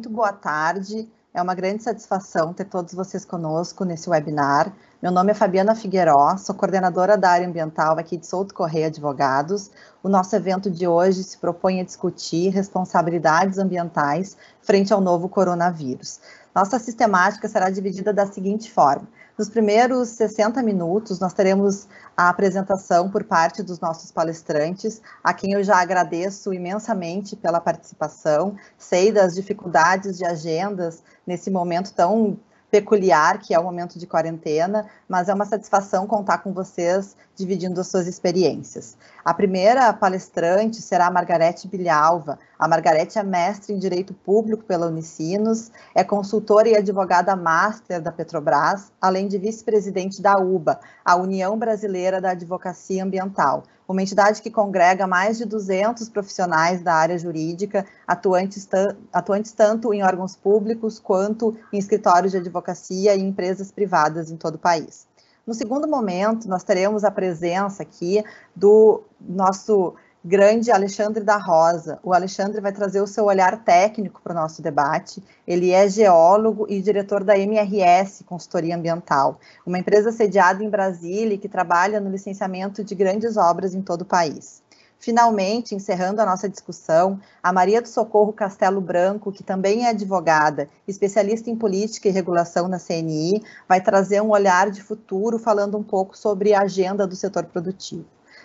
muito boa tarde. É uma grande satisfação ter todos vocês conosco nesse webinar. Meu nome é Fabiana Figueiró, sou coordenadora da área ambiental aqui de Souto Correia Advogados. O nosso evento de hoje se propõe a discutir responsabilidades ambientais frente ao novo coronavírus. Nossa sistemática será dividida da seguinte forma: nos primeiros 60 minutos, nós teremos a apresentação por parte dos nossos palestrantes, a quem eu já agradeço imensamente pela participação. Sei das dificuldades de agendas nesse momento tão peculiar, que é o momento de quarentena, mas é uma satisfação contar com vocês dividindo as suas experiências. A primeira palestrante será a Margarete Bilhalva. A Margarete é mestre em Direito Público pela Unicinos, é consultora e advogada master da Petrobras, além de vice-presidente da UBA, a União Brasileira da Advocacia Ambiental, uma entidade que congrega mais de 200 profissionais da área jurídica, atuantes, atuantes tanto em órgãos públicos quanto em escritórios de advocacia e empresas privadas em todo o país. No segundo momento, nós teremos a presença aqui do nosso grande Alexandre da Rosa. O Alexandre vai trazer o seu olhar técnico para o nosso debate. Ele é geólogo e diretor da MRS Consultoria Ambiental, uma empresa sediada em Brasília e que trabalha no licenciamento de grandes obras em todo o país. Finalmente, encerrando a nossa discussão, a Maria do Socorro Castelo Branco, que também é advogada, especialista em política e regulação na CNI, vai trazer um olhar de futuro falando um pouco sobre a agenda do setor produtivo.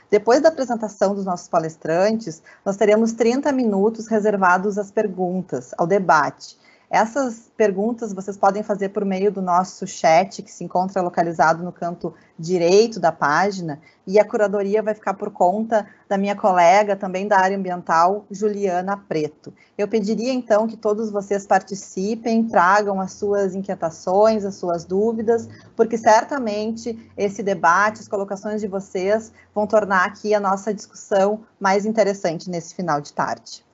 Depois da apresentação dos nossos palestrantes, nós teremos 30 minutos reservados às perguntas, ao debate. Essas perguntas vocês podem fazer por meio do nosso chat, que se encontra localizado no canto direito da página, e a curadoria vai ficar por conta da minha colega, também da área ambiental, Juliana Preto. Eu pediria então que todos vocês participem, tragam as suas inquietações, as suas dúvidas, porque certamente esse debate, as colocações de vocês vão tornar aqui a nossa discussão mais interessante nesse final de tarde.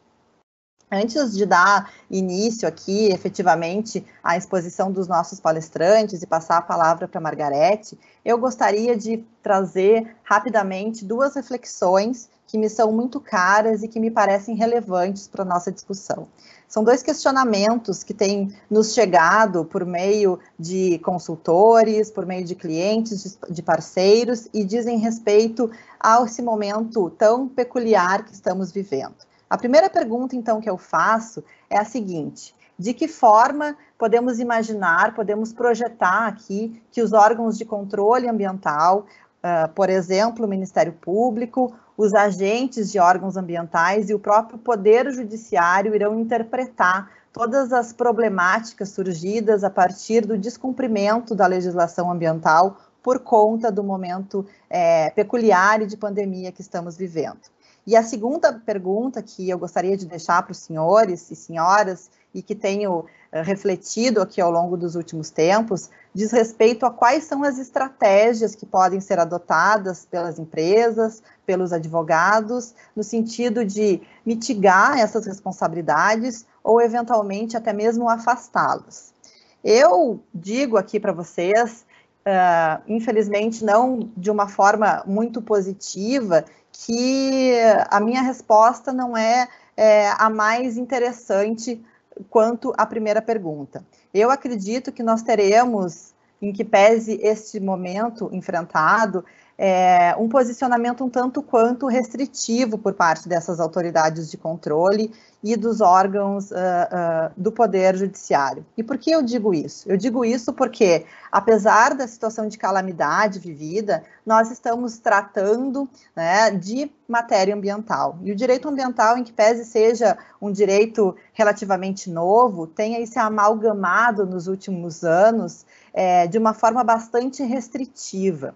Antes de dar início aqui, efetivamente, à exposição dos nossos palestrantes e passar a palavra para a Margarete, eu gostaria de trazer rapidamente duas reflexões que me são muito caras e que me parecem relevantes para a nossa discussão. São dois questionamentos que têm nos chegado por meio de consultores, por meio de clientes, de parceiros, e dizem respeito a esse momento tão peculiar que estamos vivendo. A primeira pergunta, então, que eu faço é a seguinte: de que forma podemos imaginar, podemos projetar aqui que os órgãos de controle ambiental, uh, por exemplo, o Ministério Público, os agentes de órgãos ambientais e o próprio Poder Judiciário irão interpretar todas as problemáticas surgidas a partir do descumprimento da legislação ambiental por conta do momento é, peculiar e de pandemia que estamos vivendo. E a segunda pergunta que eu gostaria de deixar para os senhores e senhoras, e que tenho uh, refletido aqui ao longo dos últimos tempos, diz respeito a quais são as estratégias que podem ser adotadas pelas empresas, pelos advogados, no sentido de mitigar essas responsabilidades ou, eventualmente, até mesmo afastá-las. Eu digo aqui para vocês Uh, infelizmente não de uma forma muito positiva, que a minha resposta não é, é a mais interessante quanto à primeira pergunta. Eu acredito que nós teremos, em que pese este momento enfrentado, é, um posicionamento um tanto quanto restritivo por parte dessas autoridades de controle e dos órgãos uh, uh, do Poder Judiciário. E por que eu digo isso? Eu digo isso porque, apesar da situação de calamidade vivida, nós estamos tratando né, de matéria ambiental. E o direito ambiental, em que pese seja um direito relativamente novo, tem aí se amalgamado nos últimos anos é, de uma forma bastante restritiva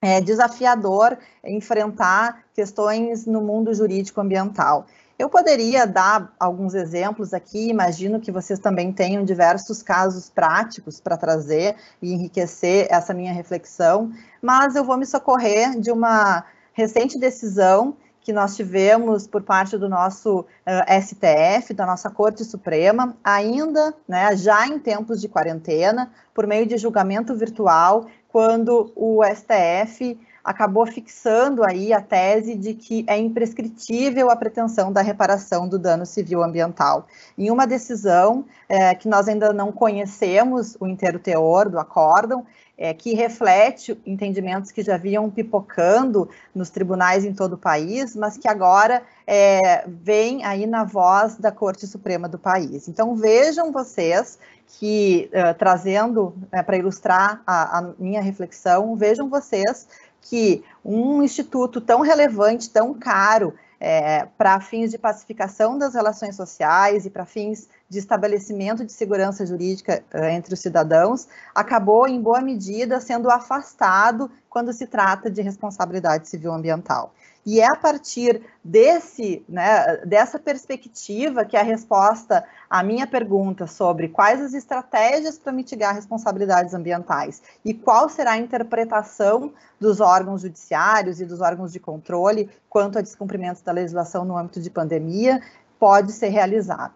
é desafiador enfrentar questões no mundo jurídico ambiental. Eu poderia dar alguns exemplos aqui, imagino que vocês também tenham diversos casos práticos para trazer e enriquecer essa minha reflexão, mas eu vou me socorrer de uma recente decisão que nós tivemos por parte do nosso uh, eh, STF, da nossa Corte Suprema, ainda, né, já em tempos de quarentena, por meio de julgamento virtual, quando o STF acabou fixando aí a tese de que é imprescritível a pretensão da reparação do dano civil ambiental. Em uma decisão é, que nós ainda não conhecemos o inteiro teor do acórdão, é, que reflete entendimentos que já vinham pipocando nos tribunais em todo o país, mas que agora é, vem aí na voz da Corte Suprema do país. Então vejam vocês que, uh, trazendo uh, para ilustrar a, a minha reflexão, vejam vocês que um instituto tão relevante, tão caro, é, para fins de pacificação das relações sociais e para fins de estabelecimento de segurança jurídica uh, entre os cidadãos, acabou, em boa medida, sendo afastado quando se trata de responsabilidade civil ambiental. E é a partir desse, né, dessa perspectiva que a resposta à minha pergunta sobre quais as estratégias para mitigar responsabilidades ambientais e qual será a interpretação dos órgãos judiciários e dos órgãos de controle quanto a descumprimentos da legislação no âmbito de pandemia pode ser realizada.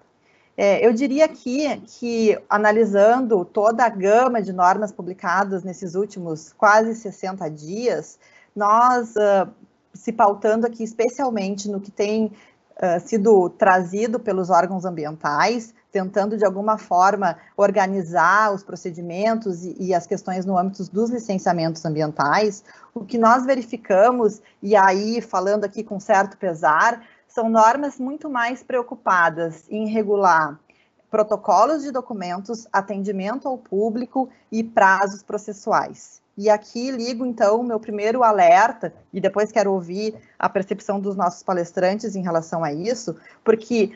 É, eu diria aqui que, analisando toda a gama de normas publicadas nesses últimos quase 60 dias, nós uh, se pautando aqui especialmente no que tem uh, sido trazido pelos órgãos ambientais, tentando de alguma forma organizar os procedimentos e, e, as questões no âmbito dos licenciamentos ambientais, o que nós verificamos, e aí falando aqui com certo pesar, são normas muito mais preocupadas em regular protocolos de documentos, atendimento ao público e prazos processuais. E aqui ligo, então, o meu primeiro alerta, e depois quero ouvir a percepção dos nossos palestrantes em relação a isso, porque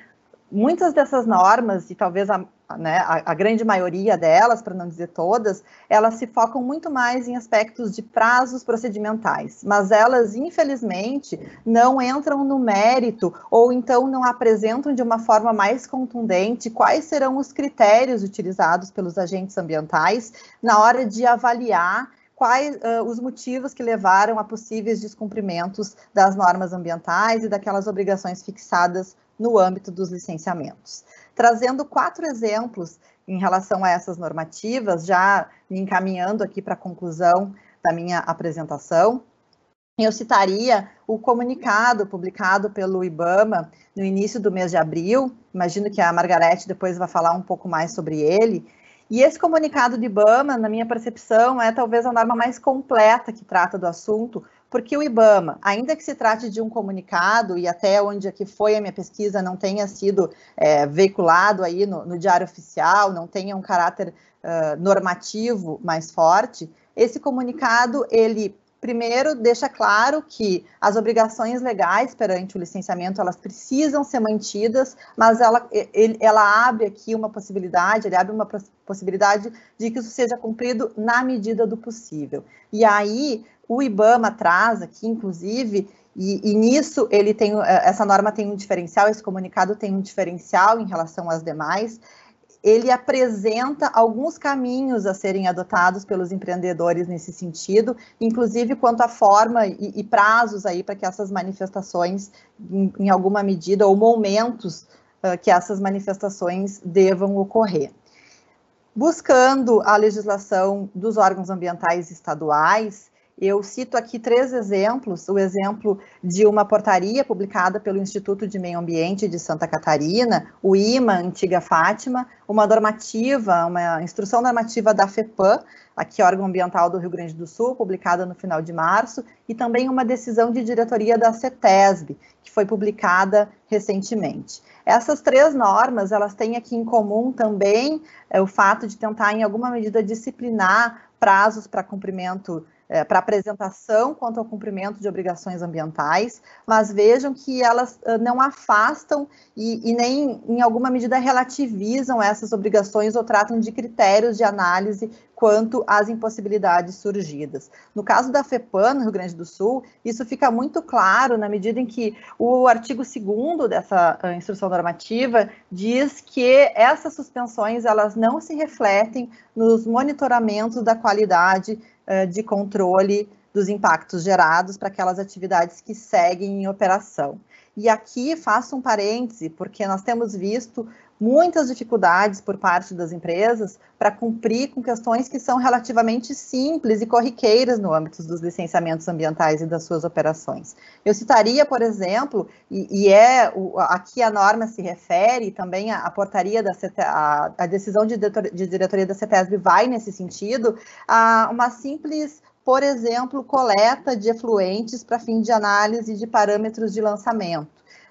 muitas dessas normas, e talvez a, né, a, a grande maioria delas, para não dizer todas, elas se focam muito mais em aspectos de prazos procedimentais, mas elas, infelizmente, não entram no mérito ou então não apresentam de uma forma mais contundente quais serão os critérios utilizados pelos agentes ambientais na hora de avaliar quais uh, os motivos que levaram a possíveis descumprimentos das normas ambientais e daquelas obrigações fixadas no âmbito dos licenciamentos. Trazendo quatro exemplos em relação a essas normativas, já me encaminhando aqui para a conclusão da minha apresentação, eu citaria o comunicado publicado pelo IBAMA no início do mês de abril, imagino que a Margarete depois vai falar um pouco mais sobre ele, e esse comunicado de IBAMA, na minha percepção, é talvez a norma mais completa que trata do assunto, porque o IBAMA, ainda que se trate de um comunicado, e até onde aqui foi a minha pesquisa não tenha sido é, veiculado aí no, no, Diário Oficial, não tenha um caráter uh, normativo mais forte, esse comunicado, ele primeiro deixa claro que as obrigações legais perante o licenciamento elas precisam ser mantidas, mas ela, ele, ela abre aqui uma possibilidade, ele abre uma possibilidade de que isso seja cumprido na medida do possível. E aí o IBAMA traz aqui, inclusive, e, e, nisso ele tem essa norma tem um diferencial, esse comunicado tem um diferencial em relação às demais, ele apresenta alguns caminhos a serem adotados pelos empreendedores nesse sentido, inclusive quanto à forma e, e prazos aí para que essas manifestações, em, em, alguma medida, ou momentos uh, que essas manifestações devam ocorrer. Buscando a legislação dos órgãos ambientais estaduais, eu cito aqui três exemplos: o exemplo de uma portaria publicada pelo Instituto de Meio Ambiente de Santa Catarina, o IMA Antiga Fátima, uma normativa, uma instrução normativa da FEPAM, aqui órgão ambiental do Rio Grande do Sul, publicada no final de março, e também uma decisão de diretoria da CETESB, que foi publicada recentemente. Essas três normas, elas têm aqui em comum também é, o fato de tentar, em alguma medida, disciplinar prazos para cumprimento é, para apresentação quanto ao cumprimento de obrigações ambientais, mas vejam que elas uh, não afastam e, e, nem, em alguma medida, relativizam essas obrigações ou tratam de critérios de análise quanto às impossibilidades surgidas. No caso da FEPAN, no Rio Grande do Sul, isso fica muito claro na medida em que o artigo 2 dessa uh, instrução normativa diz que essas suspensões elas não se refletem nos monitoramentos da qualidade uh, de controle dos impactos gerados para aquelas atividades que seguem em operação. E aqui faço um parêntese, porque nós temos visto muitas dificuldades por parte das empresas para cumprir com questões que são relativamente simples e corriqueiras no âmbito dos licenciamentos ambientais e das suas operações. Eu citaria, por exemplo, e, e é o, aqui a norma se refere, também a, a portaria da CETESB, a, a decisão de, de diretoria da CETESB vai nesse sentido, a uma simples por exemplo, coleta de efluentes para fim de análise de parâmetros de lançamento.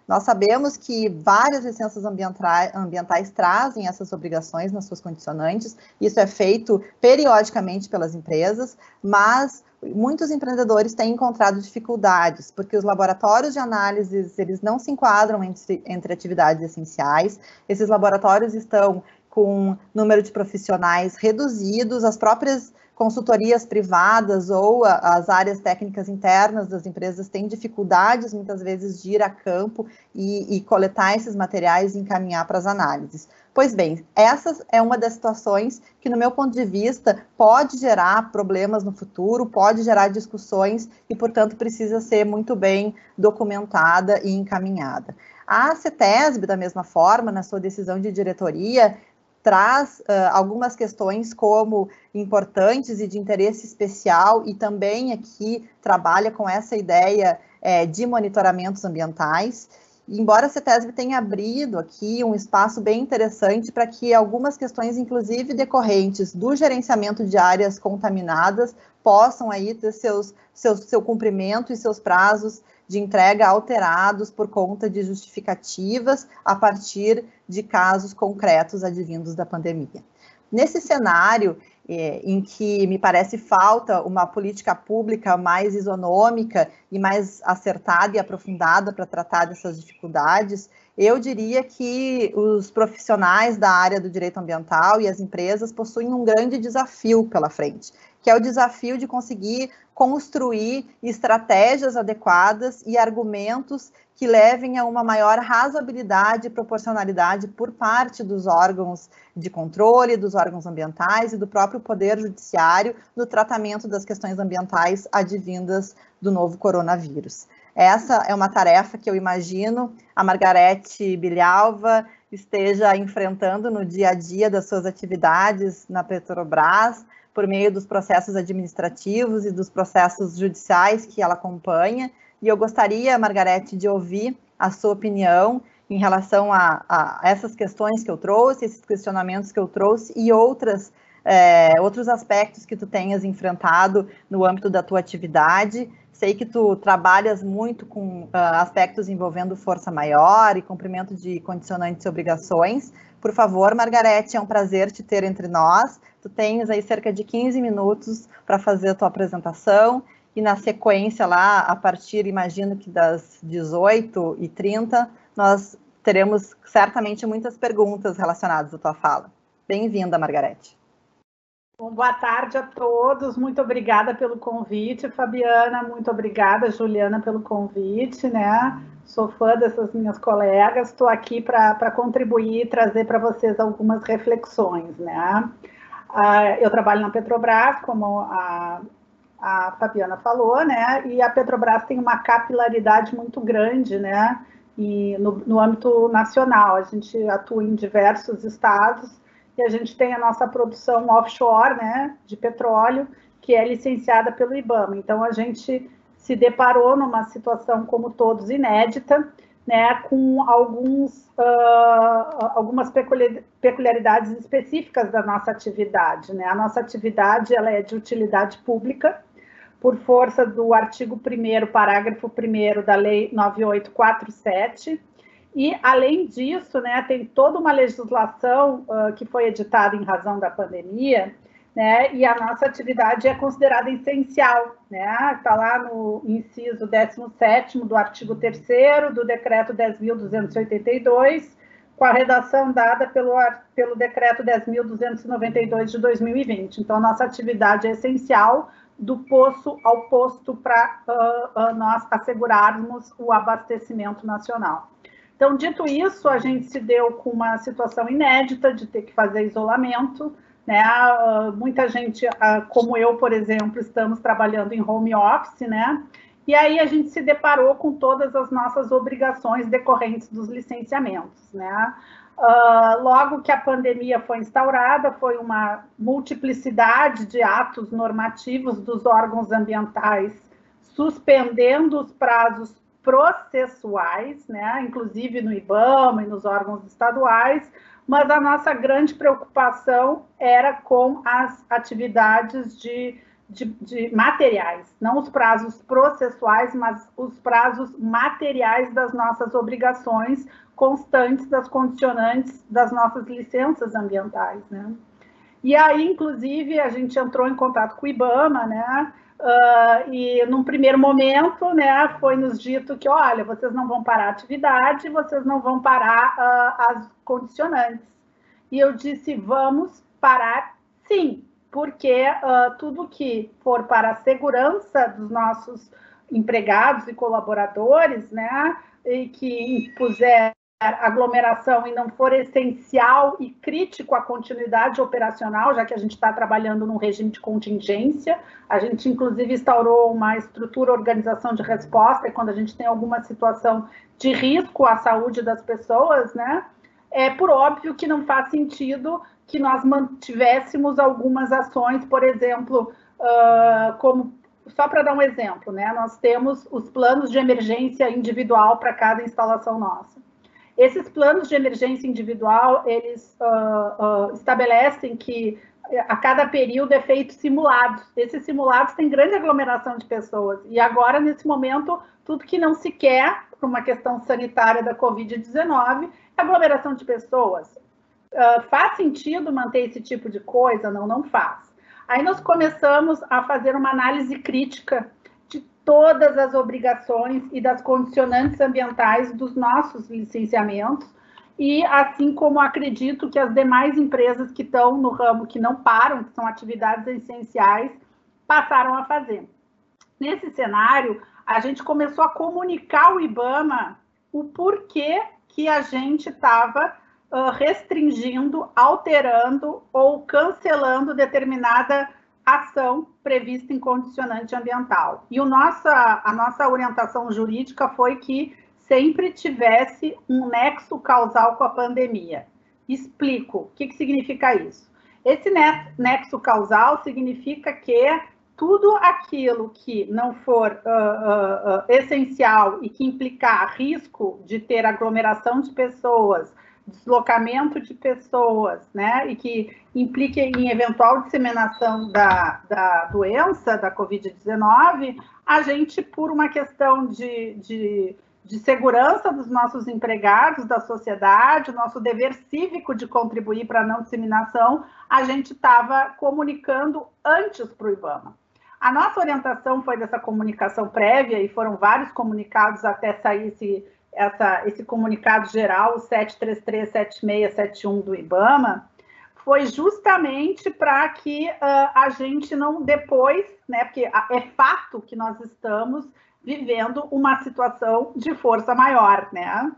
Nós sabemos que várias licenças ambientais, trazem essas obrigações nas suas condicionantes, isso é feito periodicamente pelas empresas, mas muitos empreendedores têm encontrado dificuldades, porque os laboratórios de análises, eles não se enquadram entre, entre atividades essenciais, esses laboratórios estão com número de profissionais reduzidos, as próprias consultorias privadas ou a, as áreas técnicas internas das empresas têm dificuldades, muitas vezes, de ir a campo e, e coletar esses materiais e encaminhar para as análises. Pois bem, essa é uma das situações que, no meu ponto de vista, pode gerar problemas no futuro, pode gerar discussões e, portanto, precisa ser muito bem documentada e encaminhada. A CETESB, da mesma forma, na sua decisão de diretoria, traz uh, algumas questões como importantes e de interesse especial e também aqui trabalha com essa ideia é, de monitoramentos ambientais. Embora a CETESB tenha abrido aqui um espaço bem interessante para que algumas questões, inclusive decorrentes do gerenciamento de áreas contaminadas, possam aí ter seus, seus, seu cumprimento e seus prazos de entrega alterados por conta de justificativas a partir de casos concretos advindos da pandemia. Nesse cenário, é, em que me parece falta uma política pública mais isonômica e mais acertada e aprofundada para tratar dessas dificuldades, eu diria que os profissionais da área do direito ambiental e as empresas possuem um grande desafio pela frente, que é o desafio de conseguir construir estratégias adequadas e argumentos que levem a uma maior razoabilidade e proporcionalidade por parte dos órgãos de controle, dos órgãos ambientais e do próprio Poder Judiciário no tratamento das questões ambientais advindas do novo coronavírus. Essa é uma tarefa que eu imagino a Margarete Bilhalva esteja enfrentando no dia a dia das suas atividades na Petrobras, por meio dos processos administrativos e dos processos judiciais que ela acompanha. E eu gostaria, Margarete, de ouvir a sua opinião em relação a, a essas questões que eu trouxe, esses questionamentos que eu trouxe e outras, é, outros aspectos que tu tenhas enfrentado no âmbito da tua atividade. Sei que tu trabalhas muito com uh, aspectos envolvendo força maior e cumprimento de condicionantes e obrigações. Por favor, Margarete, é um prazer te ter entre nós. Tu tens aí cerca de 15 minutos para fazer a tua apresentação e na sequência lá, a partir, imagino que das 18h30, nós teremos certamente muitas perguntas relacionadas à tua fala. Bem-vinda, Margarete. Bom, boa tarde a todos, muito obrigada pelo convite, Fabiana, muito obrigada, Juliana, pelo convite, né? Sou fã dessas minhas colegas, estou aqui para contribuir e trazer para vocês algumas reflexões, né? Uh, eu trabalho na Petrobras, como a, a Fabiana falou, né? E a Petrobras tem uma capilaridade muito grande, né? E no, no âmbito nacional, a gente atua em diversos estados e a gente tem a nossa produção offshore, né? De petróleo, que é licenciada pelo IBAMA. Então a gente se deparou numa situação como todos inédita, né, com alguns, uh, algumas peculiaridades específicas da nossa atividade. Né? A nossa atividade ela é de utilidade pública, por força do artigo 1 parágrafo 1 da Lei 9847, e, além disso, né, tem toda uma legislação uh, que foi editada em razão da pandemia, né? E a nossa atividade é considerada essencial, né? Está lá no inciso 17 do artigo 3 do decreto 10.282, com a redação dada pelo, pelo decreto 10.292 de 2020. Então, a nossa atividade é essencial do poço ao posto para uh, uh, nós assegurarmos o abastecimento nacional. Então, dito isso, a gente se deu com uma situação inédita de ter que fazer isolamento, né? Uh, muita gente, uh, como eu, por exemplo, estamos trabalhando em home office, né? E aí a gente se deparou com todas as nossas obrigações decorrentes dos licenciamentos, né? Uh, logo que a pandemia foi instaurada, foi uma multiplicidade de atos normativos dos órgãos ambientais, suspendendo os prazos processuais, né, inclusive no IBAMA e nos órgãos estaduais, mas a nossa grande preocupação era com as atividades de, de, de, materiais, não os prazos processuais, mas os prazos materiais das nossas obrigações constantes, das condicionantes das nossas licenças ambientais, né? E aí, inclusive, a gente entrou em contato com o IBAMA, né? Uh, e num primeiro momento, né, foi nos dito que, olha, vocês não vão parar a atividade, vocês não vão parar uh, as condicionantes. E eu disse, vamos parar sim, porque uh, tudo que for para a segurança dos nossos empregados e colaboradores, né, e que impuser aglomeração e não for essencial e crítico à continuidade operacional, já que a gente está trabalhando num regime de contingência, a gente inclusive instaurou uma estrutura organização de resposta quando a gente tem alguma situação de risco à saúde das pessoas, né? É por óbvio que não faz sentido que nós mantivéssemos algumas ações, por exemplo, uh, como só para dar um exemplo, né? Nós temos os planos de emergência individual para cada instalação nossa. Esses planos de emergência individual, eles uh, uh, estabelecem que a cada período é feito simulados. Esses simulados têm grande aglomeração de pessoas. E agora, nesse momento, tudo que não se quer, por uma questão sanitária da Covid-19, é aglomeração de pessoas. Uh, faz sentido manter esse tipo de coisa? Não, não faz. Aí nós começamos a fazer uma análise crítica todas as obrigações e das condicionantes ambientais dos nossos licenciamentos, e assim como acredito que as demais empresas que estão no ramo, que não param, que são atividades essenciais, passaram a fazer. Nesse cenário, a gente começou a comunicar ao IBAMA o porquê que a gente estava restringindo, alterando ou cancelando determinada ação prevista em condicionante ambiental. E o nossa, a nossa orientação jurídica foi que sempre tivesse um nexo causal com a pandemia. Explico o que, que significa isso. Esse nexo causal significa que tudo aquilo que não for uh, uh, uh, essencial e que implicar risco de ter aglomeração de pessoas, deslocamento de pessoas, né, e que implique em eventual disseminação da, da doença, da Covid-19, a gente, por uma questão de, de, de segurança dos nossos empregados, da sociedade, nosso dever cívico de contribuir para a não disseminação, a gente estava comunicando antes para o IBAMA. A nossa orientação foi dessa comunicação prévia, e foram vários comunicados até sair esse essa, esse comunicado geral, o 7337671 do IBAMA, foi justamente para que uh, a gente não depois, né, porque é fato que nós estamos vivendo uma situação de força maior, né?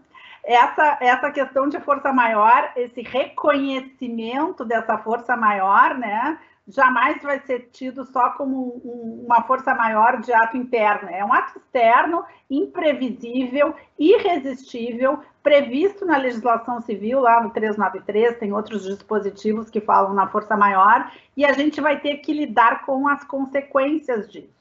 Essa, essa questão de força maior, esse reconhecimento dessa força maior, né, jamais vai ser tido só como um, uma força maior de ato interno. É um ato externo, imprevisível, irresistível, previsto na legislação civil, lá no 393, tem outros dispositivos que falam na força maior, e a gente vai ter que lidar com as consequências disso.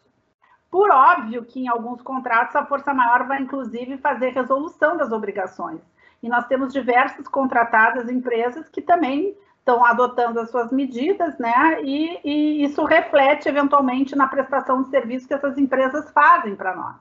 Por óbvio que em alguns contratos a força maior vai inclusive fazer resolução das obrigações. E nós temos diversas contratadas empresas que também estão adotando as suas medidas, né? E, e, isso reflete eventualmente na prestação de serviço que essas empresas fazem para nós.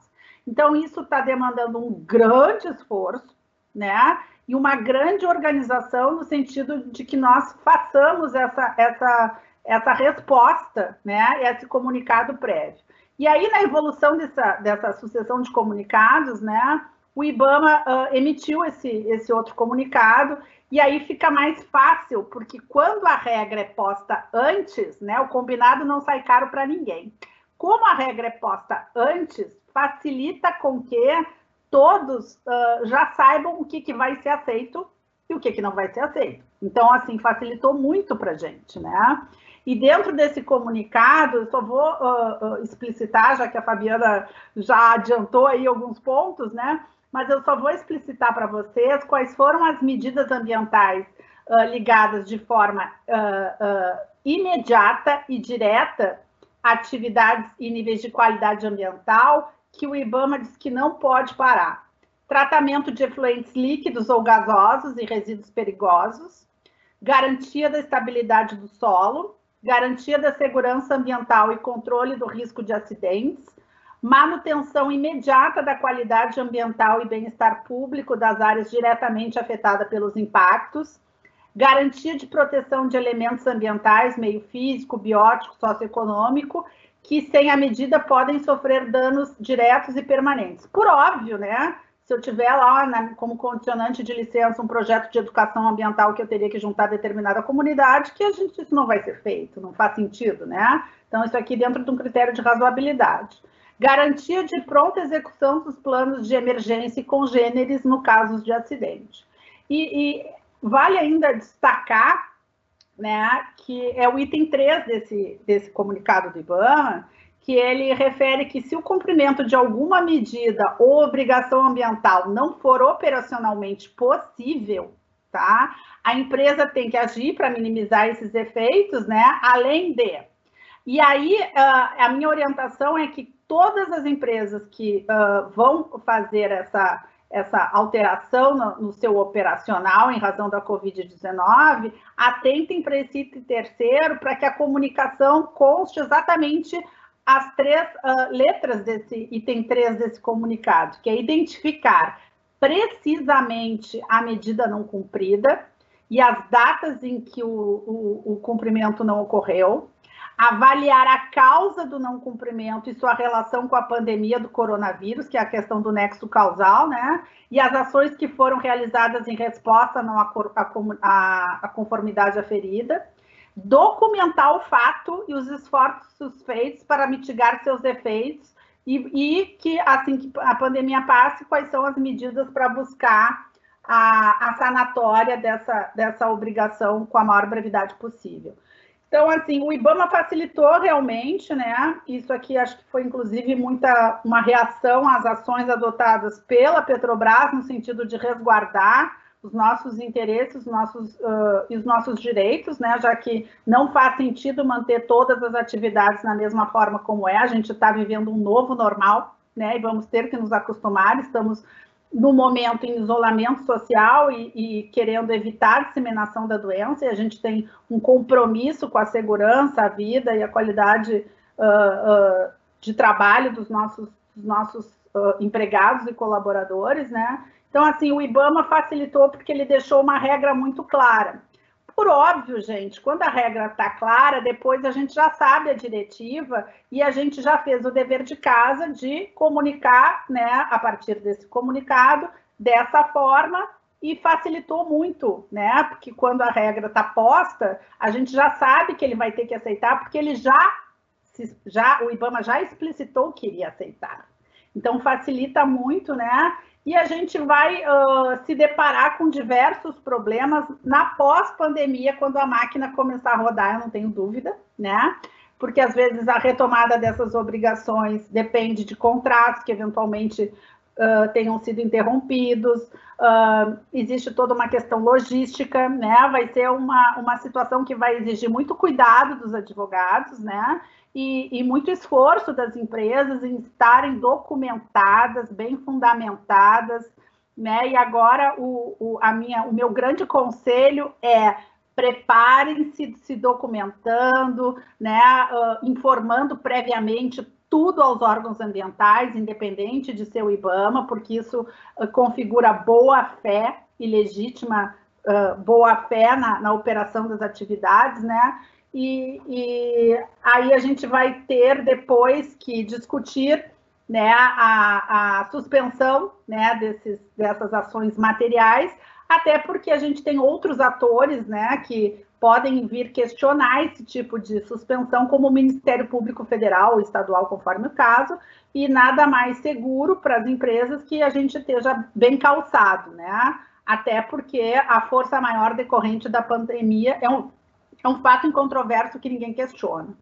Então, isso está demandando um grande esforço, né? E uma grande organização no sentido de que nós façamos essa, essa, essa resposta, né? Esse comunicado prévio. E aí, na evolução dessa, dessa sucessão de comunicados, né? O IBAMA uh, emitiu esse, esse outro comunicado e aí fica mais fácil, porque quando a regra é posta antes, né, o combinado não sai caro para ninguém. Como a regra é posta antes, facilita com que todos uh, já saibam o que, que vai ser aceito e o que, que não vai ser aceito. Então, assim, facilitou muito para a gente, né? E dentro desse comunicado, eu só vou uh, uh, explicitar, já que a Fabiana já adiantou aí alguns pontos, né? Mas eu só vou explicitar para vocês quais foram as medidas ambientais uh, ligadas de forma imediata e direta a atividades e níveis de qualidade ambiental que o IBAMA diz que não pode parar. Tratamento de efluentes líquidos ou gasosos e resíduos perigosos, garantia da estabilidade do solo, garantia da segurança ambiental e controle do risco de acidentes, manutenção imediata da qualidade ambiental e bem-estar público das áreas diretamente afetadas pelos impactos, garantia de proteção de elementos ambientais, meio físico, biótico, socioeconômico, que sem a medida podem sofrer danos diretos e permanentes. Por óbvio, né? se eu tiver lá na, como condicionante de licença um projeto de educação ambiental que eu teria que juntar determinada comunidade, que a gente isso não vai ser feito, não faz sentido, né? Então, isso aqui dentro de um critério de razoabilidade. Garantia de pronta execução dos planos de emergência e congêneres no caso de acidente. E, e vale ainda destacar né, que é o item 3 desse, desse comunicado do IBAMA, que ele refere que se o cumprimento de alguma medida ou obrigação ambiental não for operacionalmente possível, tá? A empresa tem que agir para minimizar esses efeitos, né? Além de. E aí, uh, a minha orientação é que todas as empresas que uh, vão fazer essa, essa alteração no, no, seu operacional em razão da Covid-19, atentem para esse terceiro para que a comunicação conste exatamente as três uh, letras desse item 3 desse comunicado, que é identificar precisamente a medida não cumprida e as datas em que o, o, o cumprimento não ocorreu, avaliar a causa do não cumprimento e sua relação com a pandemia do coronavírus, que é a questão do nexo causal, né? E as ações que foram realizadas em resposta à conformidade aferida documentar o fato e os esforços feitos para mitigar seus efeitos e, e que, assim que a pandemia passe, quais são as medidas para buscar a, a sanatória dessa, dessa obrigação com a maior brevidade possível. Então, assim, o IBAMA facilitou realmente, né? Isso aqui acho que foi, inclusive, muita uma reação às ações adotadas pela Petrobras, no sentido de resguardar os nossos interesses os nossos, uh, e os nossos direitos, né? Já que não faz sentido manter todas as atividades na mesma forma como é, a gente está vivendo um novo normal, né? E vamos ter que nos acostumar, estamos no momento em isolamento social e, e, querendo evitar a disseminação da doença, e a gente tem um compromisso com a segurança, a vida e a qualidade uh, uh, de trabalho dos nossos, dos nossos uh, empregados e colaboradores, né? Então, assim, o IBAMA facilitou porque ele deixou uma regra muito clara. Por óbvio, gente, quando a regra está clara, depois a gente já sabe a diretiva e a gente já fez o dever de casa de comunicar, né, a partir desse comunicado, dessa forma e facilitou muito, né? Porque quando a regra está posta, a gente já sabe que ele vai ter que aceitar, porque ele já, já o IBAMA já explicitou que iria aceitar. Então facilita muito, né? E a gente vai uh, se deparar com diversos problemas na pós-pandemia, quando a máquina começar a rodar, eu não tenho dúvida, né? Porque às vezes a retomada dessas obrigações depende de contratos que eventualmente uh, tenham sido interrompidos, uh, existe toda uma questão logística, né? Vai ser uma, uma situação que vai exigir muito cuidado dos advogados, né? E, e, muito esforço das empresas em estarem documentadas, bem fundamentadas, né? E agora o, o, a minha, o meu grande conselho é preparem-se se documentando, né? Uh, informando previamente tudo aos órgãos ambientais, independente de ser o IBAMA, porque isso uh, configura boa fé e legítima uh, boa fé na, na operação das atividades, né? E, e aí a gente vai ter depois que discutir né, a, a suspensão né, desses, dessas ações materiais, até porque a gente tem outros atores né, que podem vir questionar esse tipo de suspensão, como o Ministério Público Federal ou Estadual, conforme o caso, e nada mais seguro para as empresas que a gente esteja bem calçado, né? até porque a força maior decorrente da pandemia é um, é um fato incontroverso que ninguém questiona.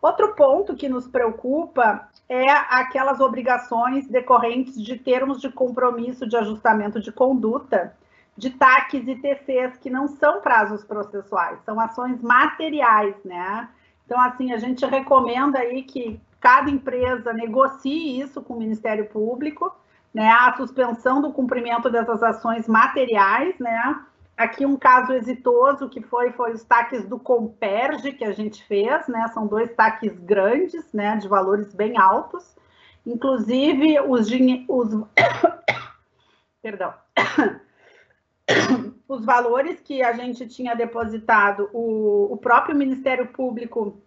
Outro ponto que nos preocupa é aquelas obrigações decorrentes de termos de compromisso de ajustamento de conduta de TACs e TCs que não são prazos processuais, são ações materiais, né? Então, assim, a gente recomenda aí que cada empresa negocie isso com o Ministério Público, né? A suspensão do cumprimento dessas ações materiais, né? Aqui um caso exitoso que foi foi os taques do Comperge que a gente fez, né? São dois taques grandes, né? De valores bem altos. Inclusive os, os... perdão os valores que a gente tinha depositado, o, o próprio Ministério Público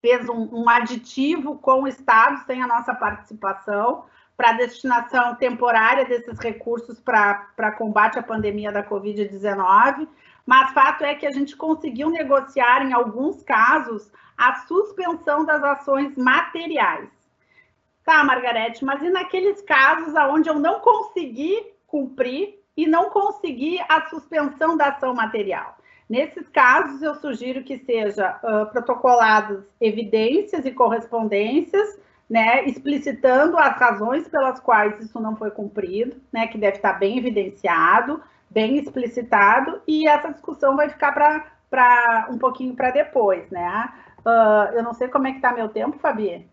fez um, um, aditivo com o Estado, sem a nossa participação, para destinação temporária desses recursos para combate à pandemia da Covid-19. Mas fato é que a gente conseguiu negociar, em alguns casos, a suspensão das ações materiais. Tá, Margarete, mas e naqueles casos onde eu não consegui cumprir e não conseguir a suspensão da ação material. Nesses casos, eu sugiro que seja uh, protocoladas evidências e correspondências, né, explicitando as razões pelas quais isso não foi cumprido, né, que deve estar bem evidenciado, bem explicitado, e essa discussão vai ficar para um pouquinho para depois, né? Uh, eu não sei como é que está meu tempo, Fabi.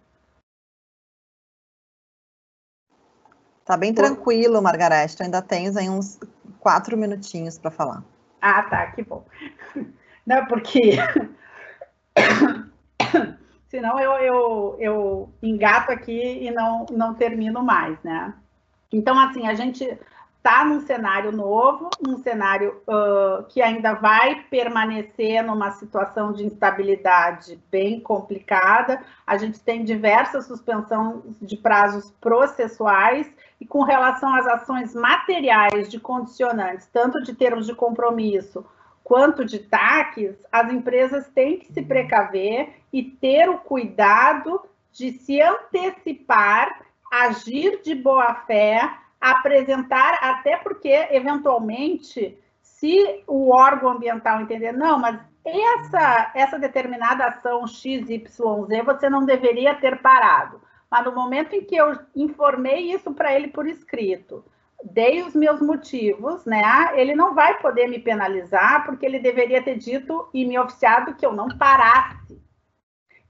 Tá bem tranquilo, Margarete. Tu ainda tens aí uns quatro minutinhos para falar. Ah, tá, que bom. Não, porque senão eu, eu, eu engato aqui e não, não termino mais, né? Então, assim, a gente está num cenário novo, num cenário uh, que ainda vai permanecer numa situação de instabilidade bem complicada. A gente tem diversas suspensões de prazos processuais e com relação às ações materiais de condicionantes, tanto de termos de compromisso quanto de TACs, as empresas têm que se precaver e ter o cuidado de se antecipar, agir de boa fé apresentar, até porque, eventualmente, se o órgão ambiental entender, não, mas essa, essa determinada ação XYZ você não deveria ter parado. Mas no momento em que eu informei isso para ele por escrito, dei os meus motivos, né? Ele não vai poder me penalizar porque ele deveria ter dito e me oficiado que eu não parasse.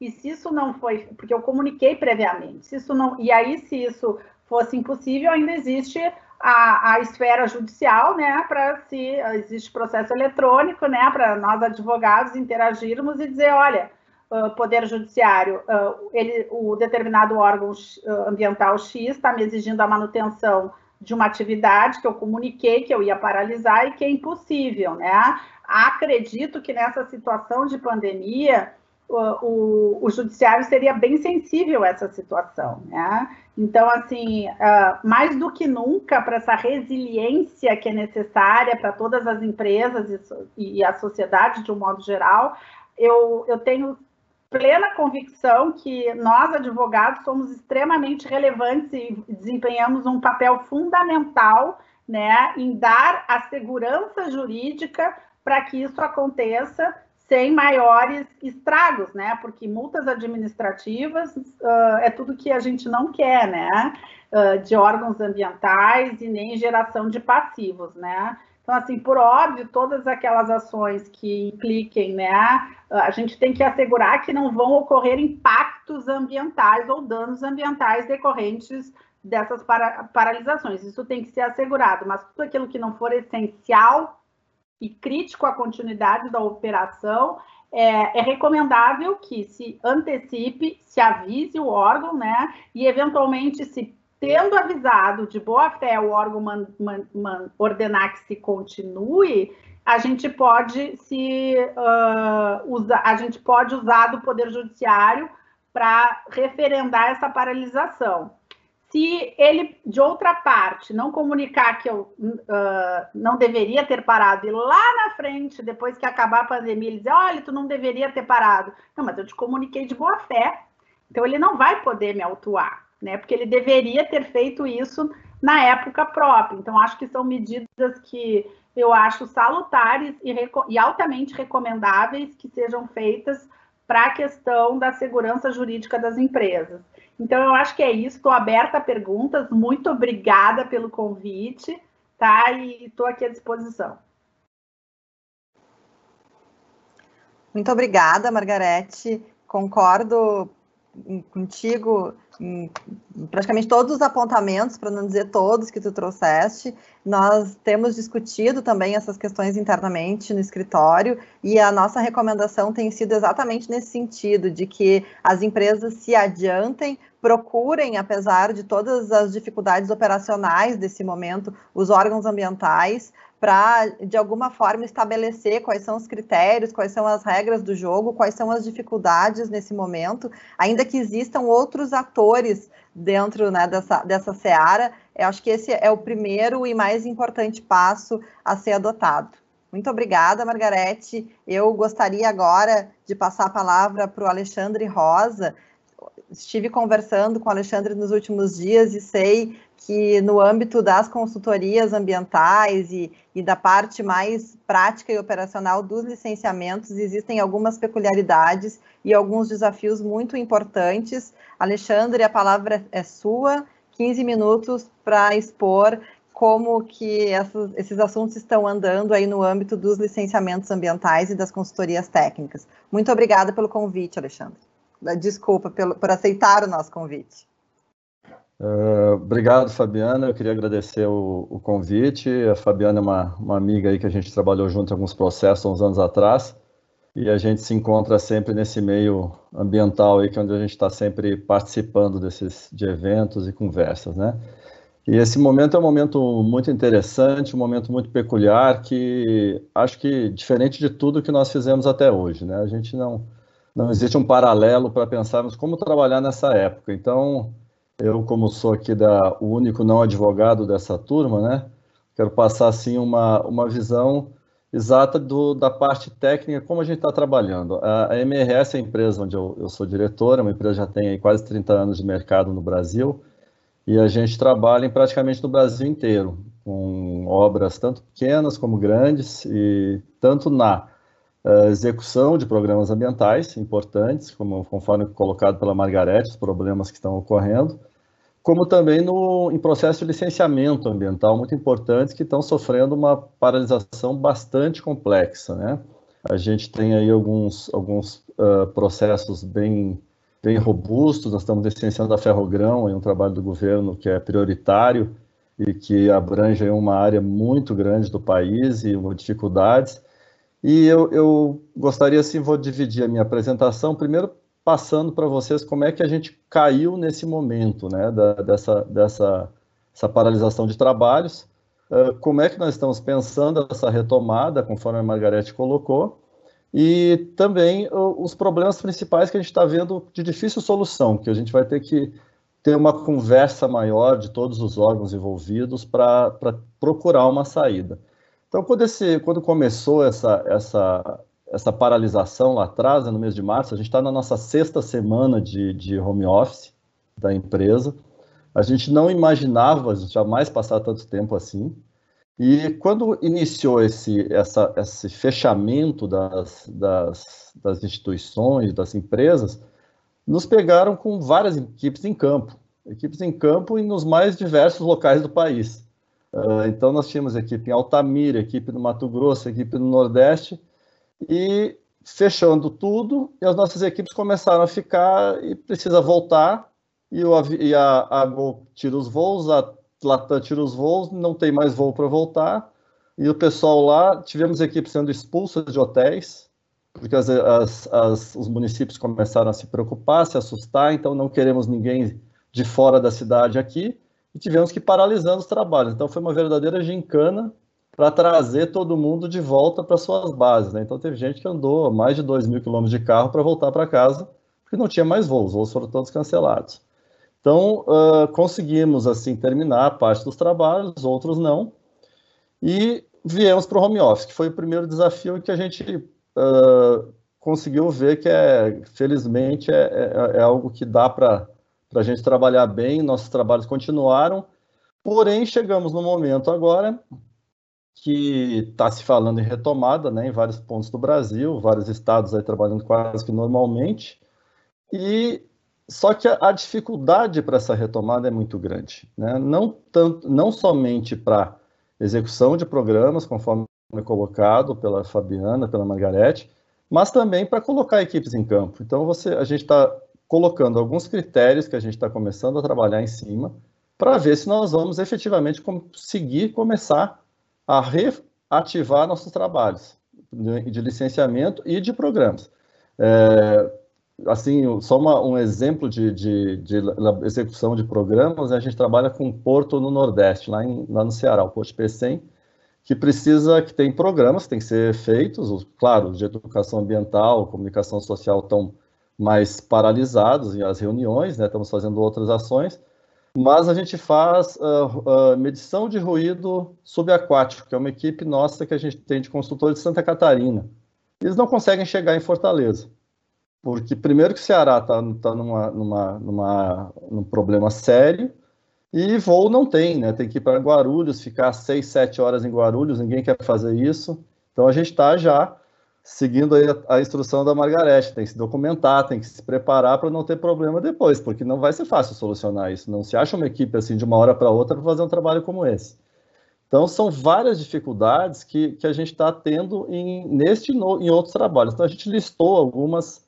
E se isso não foi, porque eu comuniquei previamente, se isso não, e aí se isso fosse impossível, ainda existe a, a esfera judicial, né, para se existe processo eletrônico, né, para nós advogados interagirmos e dizer, olha, uh, poder judiciário, uh, ele, o determinado órgão ambiental X está me exigindo a manutenção de uma atividade que eu comuniquei que eu ia paralisar e que é impossível, né? Acredito que nessa situação de pandemia o, o, judiciário seria bem sensível a essa situação, né? Então, assim, uh, mais do que nunca, para essa resiliência que é necessária para todas as empresas e, e, a sociedade de um modo geral, eu, eu tenho plena convicção que nós, advogados, somos extremamente relevantes e desempenhamos um papel fundamental né, em dar a segurança jurídica para que isso aconteça sem maiores estragos, né? Porque multas administrativas uh, é tudo que a gente não quer, né? Uh, de órgãos ambientais e nem geração de passivos, né? Então, assim, por óbvio, todas aquelas ações que impliquem, né? A gente tem que assegurar que não vão ocorrer impactos ambientais ou danos ambientais decorrentes dessas para paralisações. Isso tem que ser assegurado, mas tudo aquilo que não for essencial e crítico à continuidade da operação, é, é, recomendável que se antecipe, se avise o órgão, né? E eventualmente, se tendo avisado de boa fé o órgão man, man, man, ordenar que se continue, a gente pode se uh, usar, a gente pode usar do Poder Judiciário para referendar essa paralisação se ele, de outra parte, não comunicar que eu uh, não deveria ter parado, e lá na frente, depois que acabar a pandemia, ele dizer, olha, tu não deveria ter parado. Não, mas eu te comuniquei de boa fé. Então, ele não vai poder me autuar, né? Porque ele deveria ter feito isso na época própria. Então, acho que são medidas que eu acho salutares e, e altamente recomendáveis que sejam feitas para a questão da segurança jurídica das empresas. Então, eu acho que é isso. Estou aberta a perguntas. Muito obrigada pelo convite, tá? E estou aqui à disposição. Muito obrigada, Margarete. Concordo contigo praticamente todos os apontamentos, para não dizer todos que tu trouxeste. Nós temos discutido também essas questões internamente no escritório e a nossa recomendação tem sido exatamente nesse sentido, de que as empresas se adiantem, procurem, apesar de todas as dificuldades operacionais desse momento, os órgãos ambientais para, de alguma forma, estabelecer quais são os critérios, quais são as regras do jogo, quais são as dificuldades nesse momento, ainda que existam outros atores dentro né, dessa, dessa seara, eu acho que esse é o primeiro e mais importante passo a ser adotado. Muito obrigada, Margarete. Eu gostaria agora de passar a palavra para o Alexandre Rosa. Estive conversando com o Alexandre nos últimos dias e sei que no âmbito das consultorias ambientais e, e, da parte mais prática e operacional dos licenciamentos existem algumas peculiaridades e alguns desafios muito importantes. Alexandre, a palavra é sua, 15 minutos para expor como que essas, esses assuntos estão andando aí no âmbito dos licenciamentos ambientais e das consultorias técnicas. Muito obrigada pelo convite, Alexandre. Desculpa pelo, por aceitar o nosso convite. Uh, obrigado, Fabiana. Eu queria agradecer o, o, convite. A Fabiana é uma, uma amiga aí que a gente trabalhou junto em alguns processos uns anos atrás e a gente se encontra sempre nesse meio ambiental aí que é onde a gente está sempre participando desses de eventos e conversas, né? E esse momento é um momento muito interessante, um momento muito peculiar que acho que diferente de tudo que nós fizemos até hoje, né? A gente não não existe um paralelo para pensarmos como trabalhar nessa época. Então eu, como sou aqui da, o único não advogado dessa turma, né, quero passar assim uma, uma visão exata do, da parte técnica, como a gente está trabalhando. A, a, MRS é a empresa onde eu, eu sou diretor, é uma empresa que já tem quase 30 anos de mercado no Brasil, e a gente trabalha em praticamente no Brasil inteiro, com obras tanto pequenas como grandes, e tanto na uh, execução de programas ambientais importantes, como conforme colocado pela Margarete, os problemas que estão ocorrendo, como também no, em processo de licenciamento ambiental muito importantes que estão sofrendo uma paralisação bastante complexa, né? A gente tem aí alguns, alguns uh, processos bem, bem robustos, nós estamos licenciando a Ferrogrão, é um trabalho do governo que é prioritário e que abrange uma área muito grande do país e dificuldades, e eu, eu gostaria, assim, vou dividir a minha apresentação, primeiro passando para vocês como é que a gente caiu nesse momento, né, da, dessa, dessa essa paralisação de trabalhos, uh, como é que nós estamos pensando essa retomada, conforme a Margarete colocou, e também uh, os problemas principais que a gente está vendo de difícil solução, que a gente vai ter que ter uma conversa maior de todos os órgãos envolvidos para procurar uma saída. Então, quando, esse, quando começou essa, essa, essa paralisação lá atrás, no mês de março, a gente está na nossa sexta semana de, de home office da empresa. A gente não imaginava jamais passar tanto tempo assim. E quando iniciou esse, essa, esse fechamento das, das, das instituições, das empresas, nos pegaram com várias equipes em campo, equipes em campo e nos mais diversos locais do país. Uh, então, nós tínhamos equipe em Altamira, equipe no Mato Grosso, equipe no Nordeste, e fechando tudo, e as nossas equipes começaram a ficar e precisa voltar, e, o, e a, a Gol tira os voos, a Latam tira os voos, não tem mais voo para voltar, e o pessoal lá, tivemos equipes sendo expulsas de hotéis, porque as, as, as, os municípios começaram a se preocupar, se assustar, então não queremos ninguém de fora da cidade aqui, e tivemos que ir paralisando os trabalhos. Então foi uma verdadeira gincana para trazer todo mundo de volta para suas bases. Né? Então teve gente que andou mais de 2 mil quilômetros de carro para voltar para casa, porque não tinha mais voos, os voos foram todos cancelados. Então uh, conseguimos assim terminar a parte dos trabalhos, outros não, e viemos para o home office, que foi o primeiro desafio que a gente uh, conseguiu ver que é, felizmente, é, é, é algo que dá para para a gente trabalhar bem, nossos trabalhos continuaram, Porém, chegamos no momento agora que está se falando em retomada, né, em vários pontos do Brasil, vários estados aí trabalhando quase que normalmente, e só que a, dificuldade para essa retomada é muito grande, né? não, tanto, não somente para execução de programas, conforme colocado pela Fabiana, pela Margarete, mas também para colocar equipes em campo. Então, você, a gente está colocando alguns critérios que a gente está começando a trabalhar em cima, para ver se nós vamos efetivamente conseguir começar a reativar nossos trabalhos de licenciamento e de programas. É, assim, só uma, um exemplo de, de, de, execução de programas, a gente trabalha com um porto no Nordeste, lá, em, lá no Ceará, o Porto P100, que precisa, que tem programas que têm que ser feitos, claro, de educação ambiental, comunicação social estão mais paralisados, as reuniões, né, estamos fazendo outras ações, mas a gente faz uh, uh, medição de ruído subaquático, que é uma equipe nossa que a gente tem de consultores de Santa Catarina. Eles não conseguem chegar em Fortaleza, porque primeiro que o Ceará está tá numa, numa, numa, num problema sério, e voo não tem, né? Tem que ir para Guarulhos, ficar seis, sete horas em Guarulhos, ninguém quer fazer isso. Então a gente está já seguindo a, a, instrução da Margarete, tem que se documentar, tem que se preparar para não ter problema depois, porque não vai ser fácil solucionar isso. Não se acha uma equipe assim de uma hora para outra para fazer um trabalho como esse. Então são várias dificuldades que, que a gente está tendo em, neste e em outros trabalhos. Então a gente listou algumas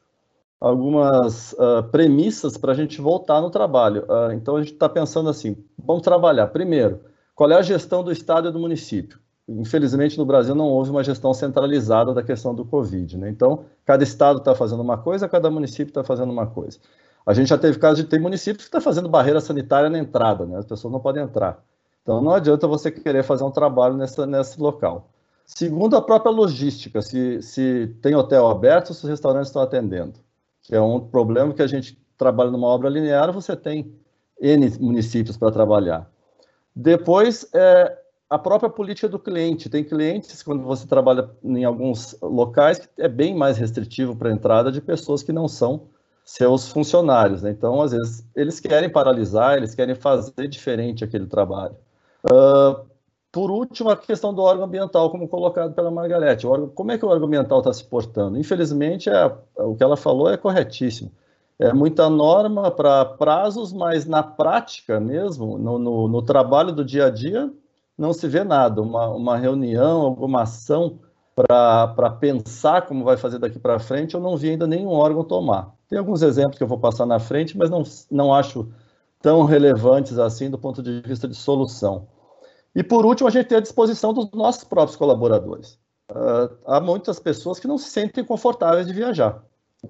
algumas uh, premissas para a gente voltar no trabalho. Uh, então a gente está pensando assim, vamos trabalhar primeiro. Qual é a gestão do estado e do município? Infelizmente no Brasil não houve uma gestão centralizada da questão do Covid. Né? Então, cada estado está fazendo uma coisa, cada município está fazendo uma coisa. A gente já teve casos de ter municípios que estão tá fazendo barreira sanitária na entrada, né? as pessoas não podem entrar. Então, não adianta você querer fazer um trabalho nessa, nesse local. Segundo, a própria logística, se, se tem hotel aberto, se os restaurantes estão atendendo, que é um problema que a gente trabalha numa obra linear, você tem N municípios para trabalhar. Depois, é, a própria política do cliente. Tem clientes, quando você trabalha em alguns locais, que é bem mais restritivo para a entrada de pessoas que não são seus funcionários. Né? Então, às vezes, eles querem paralisar, eles querem fazer diferente aquele trabalho. Uh, por último, a questão do órgão ambiental, como colocado pela Margarete. Órgão, como é que o órgão ambiental está se portando? Infelizmente, é, o que ela falou é corretíssimo. É muita norma para prazos, mas na prática mesmo, no, no, no trabalho do dia a dia, não se vê nada, uma, uma reunião, alguma ação para pensar como vai fazer daqui para frente, eu não vi ainda nenhum órgão tomar. Tem alguns exemplos que eu vou passar na frente, mas não, não acho tão relevantes assim do ponto de vista de solução. E por último, a gente tem a disposição dos nossos próprios colaboradores. Uh, há muitas pessoas que não se sentem confortáveis de viajar.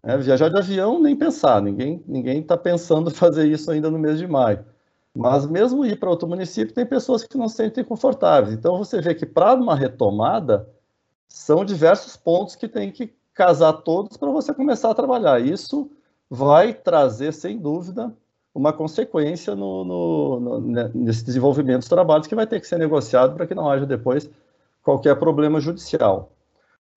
Né? Viajar de avião, nem pensar, ninguém está pensando fazer isso ainda no mês de maio. Mas mesmo ir para outro município, tem pessoas que não se sentem confortáveis. Então você vê que para uma retomada, são diversos pontos que tem que casar todos para você começar a trabalhar. Isso vai trazer, sem dúvida, uma consequência no, no, no, né, nesse desenvolvimento dos trabalhos que vai ter que ser negociado para que não haja depois qualquer problema judicial.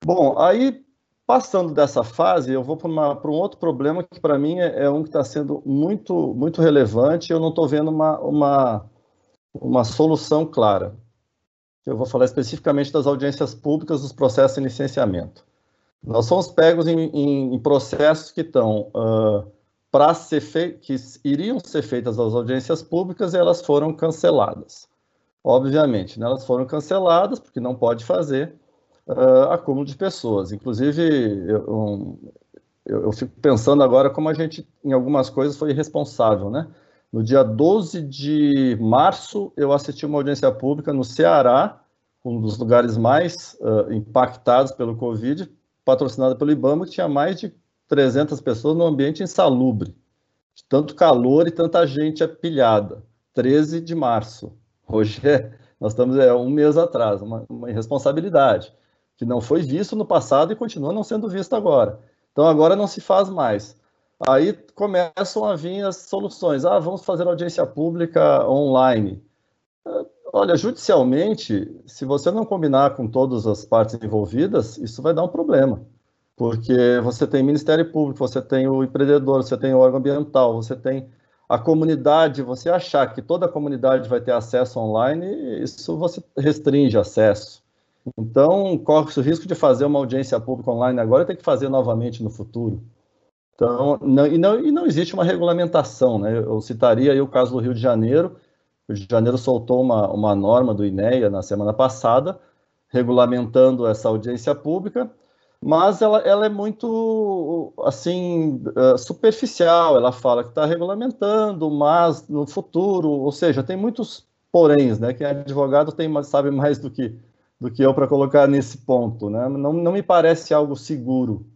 Bom, aí Passando dessa fase, eu vou para um outro problema que para mim é, é, um que está sendo muito, muito relevante eu não estou vendo uma, uma, uma solução clara. Eu vou falar especificamente das audiências públicas dos processos de licenciamento. Nós somos pegos em, em, em processos que estão uh, para ser feitos, que iriam ser feitas as audiências públicas e elas foram canceladas. Obviamente, né, elas foram canceladas porque não pode fazer uh, acúmulo de pessoas. Inclusive, eu, eu, eu, fico pensando agora como a gente, em algumas coisas, foi irresponsável, né? No dia 12 de março, eu assisti uma audiência pública no Ceará, um dos lugares mais uh, impactados pelo Covid, patrocinada pelo IBAMA, que tinha mais de 300 pessoas no ambiente insalubre, de tanto calor e tanta gente apilhada. 13 de março. Hoje é, nós estamos é, um mês atrás, uma, uma irresponsabilidade que não foi visto no passado e continua não sendo visto agora. Então agora não se faz mais. Aí começam a vir as soluções. Ah, vamos fazer audiência pública online. Olha, judicialmente, se você não combinar com todas as partes envolvidas, isso vai dar um problema. Porque você tem Ministério Público, você tem o empreendedor, você tem o órgão ambiental, você tem a comunidade, você achar que toda a comunidade vai ter acesso online, isso você restringe acesso. Então, corre o risco de fazer uma audiência pública online agora e ter que fazer novamente no futuro. Então, não, e, não, e não existe uma regulamentação, né? Eu citaria aí o caso do Rio de Janeiro. O Rio de Janeiro soltou uma, uma norma do INEA na semana passada, regulamentando essa audiência pública, mas ela, ela é muito, assim, uh, superficial. Ela fala que está regulamentando, mas no futuro, ou seja, tem muitos poréns, né? Quem é advogado tem, sabe mais do que, do que eu para colocar nesse ponto, né? Não, não me parece algo seguro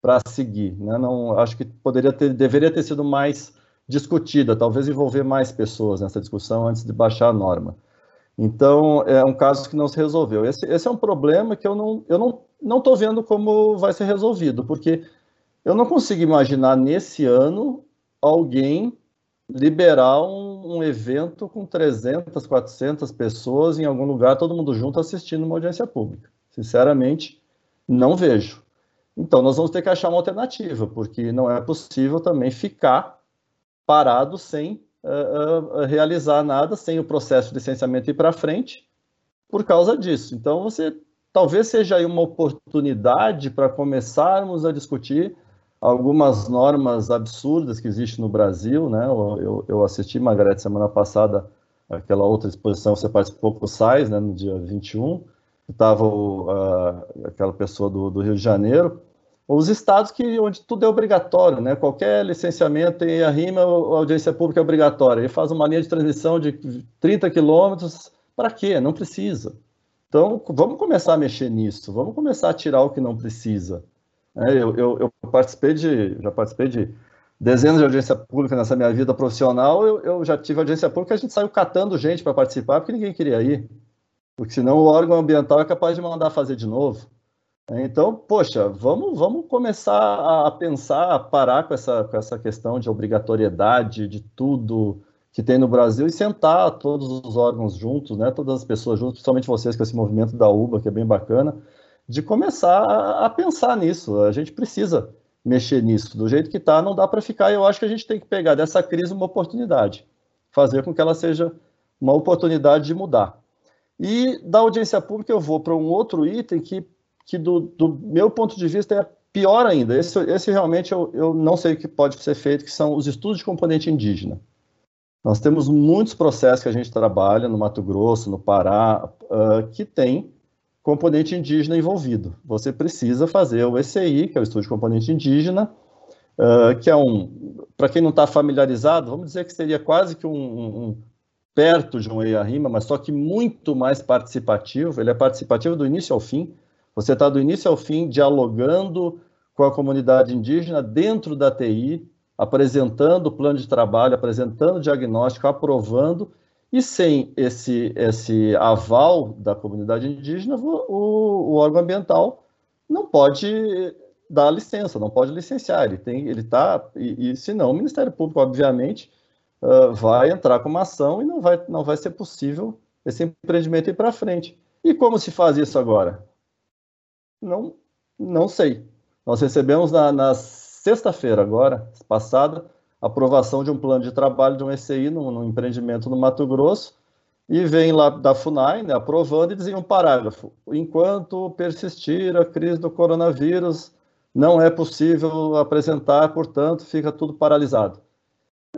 para seguir, né? Não, acho que poderia ter, deveria ter sido mais discutida, talvez envolver mais pessoas nessa discussão antes de baixar a norma. Então, é um caso que não se resolveu. Esse, esse é um problema que eu não eu não não estou vendo como vai ser resolvido, porque eu não consigo imaginar nesse ano alguém liberar um, um, evento com 300, 400 pessoas em algum lugar, todo mundo junto assistindo uma audiência pública. Sinceramente, não vejo. Então, nós vamos ter que achar uma alternativa, porque não é possível também ficar parado sem uh, uh, realizar nada, sem o processo de licenciamento ir para frente, por causa disso. Então, você talvez seja aí uma oportunidade para começarmos a discutir algumas normas absurdas que existem no Brasil, né? Eu, eu assisti, Margarete, semana passada, aquela outra exposição, você participou com o SAIS, né, no dia 21, estava uh, aquela pessoa do, do, Rio de Janeiro, os estados que, onde tudo é obrigatório, né? qualquer licenciamento em arrima, a audiência pública é obrigatória, ele faz uma linha de transmissão de 30 quilômetros, para quê? Não precisa. Então, vamos começar a mexer nisso, vamos começar a tirar o que não precisa. É, eu, eu, eu, participei de, já participei de dezenas de audiência pública nessa minha vida profissional, eu, eu já tive audiência pública, a gente saiu catando gente para participar, porque ninguém queria ir. Porque senão o órgão ambiental é capaz de mandar fazer de novo. Então, poxa, vamos, vamos começar a pensar, a parar com essa, com essa questão de obrigatoriedade de tudo que tem no Brasil e sentar todos os órgãos juntos, né, todas as pessoas juntos, principalmente vocês com esse movimento da UBA, que é bem bacana, de começar a, pensar nisso. A gente precisa mexer nisso. Do jeito que está, não dá para ficar. Eu acho que a gente tem que pegar dessa crise uma oportunidade, fazer com que ela seja uma oportunidade de mudar. E da audiência pública eu vou para um outro item que, que do, do, meu ponto de vista, é pior ainda. Esse, esse realmente eu, eu não sei o que pode ser feito, que são os estudos de componente indígena. Nós temos muitos processos que a gente trabalha no Mato Grosso, no Pará, uh, que tem componente indígena envolvido. Você precisa fazer o ECI, que é o Estudo de Componente Indígena, uh, que é um, para quem não está familiarizado, vamos dizer que seria quase que um, um perto de um EIA-RIMA, mas só que muito mais participativo, ele é participativo do início ao fim, você está do início ao fim dialogando com a comunidade indígena dentro da TI, apresentando o plano de trabalho, apresentando o diagnóstico, aprovando, e sem esse, esse aval da comunidade indígena, o, o órgão ambiental não pode dar licença, não pode licenciar, ele tem, ele está, e, e se não, o Ministério Público, obviamente, uh, vai entrar com uma ação e não vai, não vai ser possível esse empreendimento ir para frente. E como se faz isso agora? Não, não sei. Nós recebemos na, nas sexta-feira agora, passada, aprovação de um plano de trabalho de um ECI num, empreendimento no Mato Grosso, e vem lá da FUNAI, né, aprovando, e dizia um parágrafo, enquanto persistir a crise do coronavírus, não é possível apresentar, portanto, fica tudo paralisado.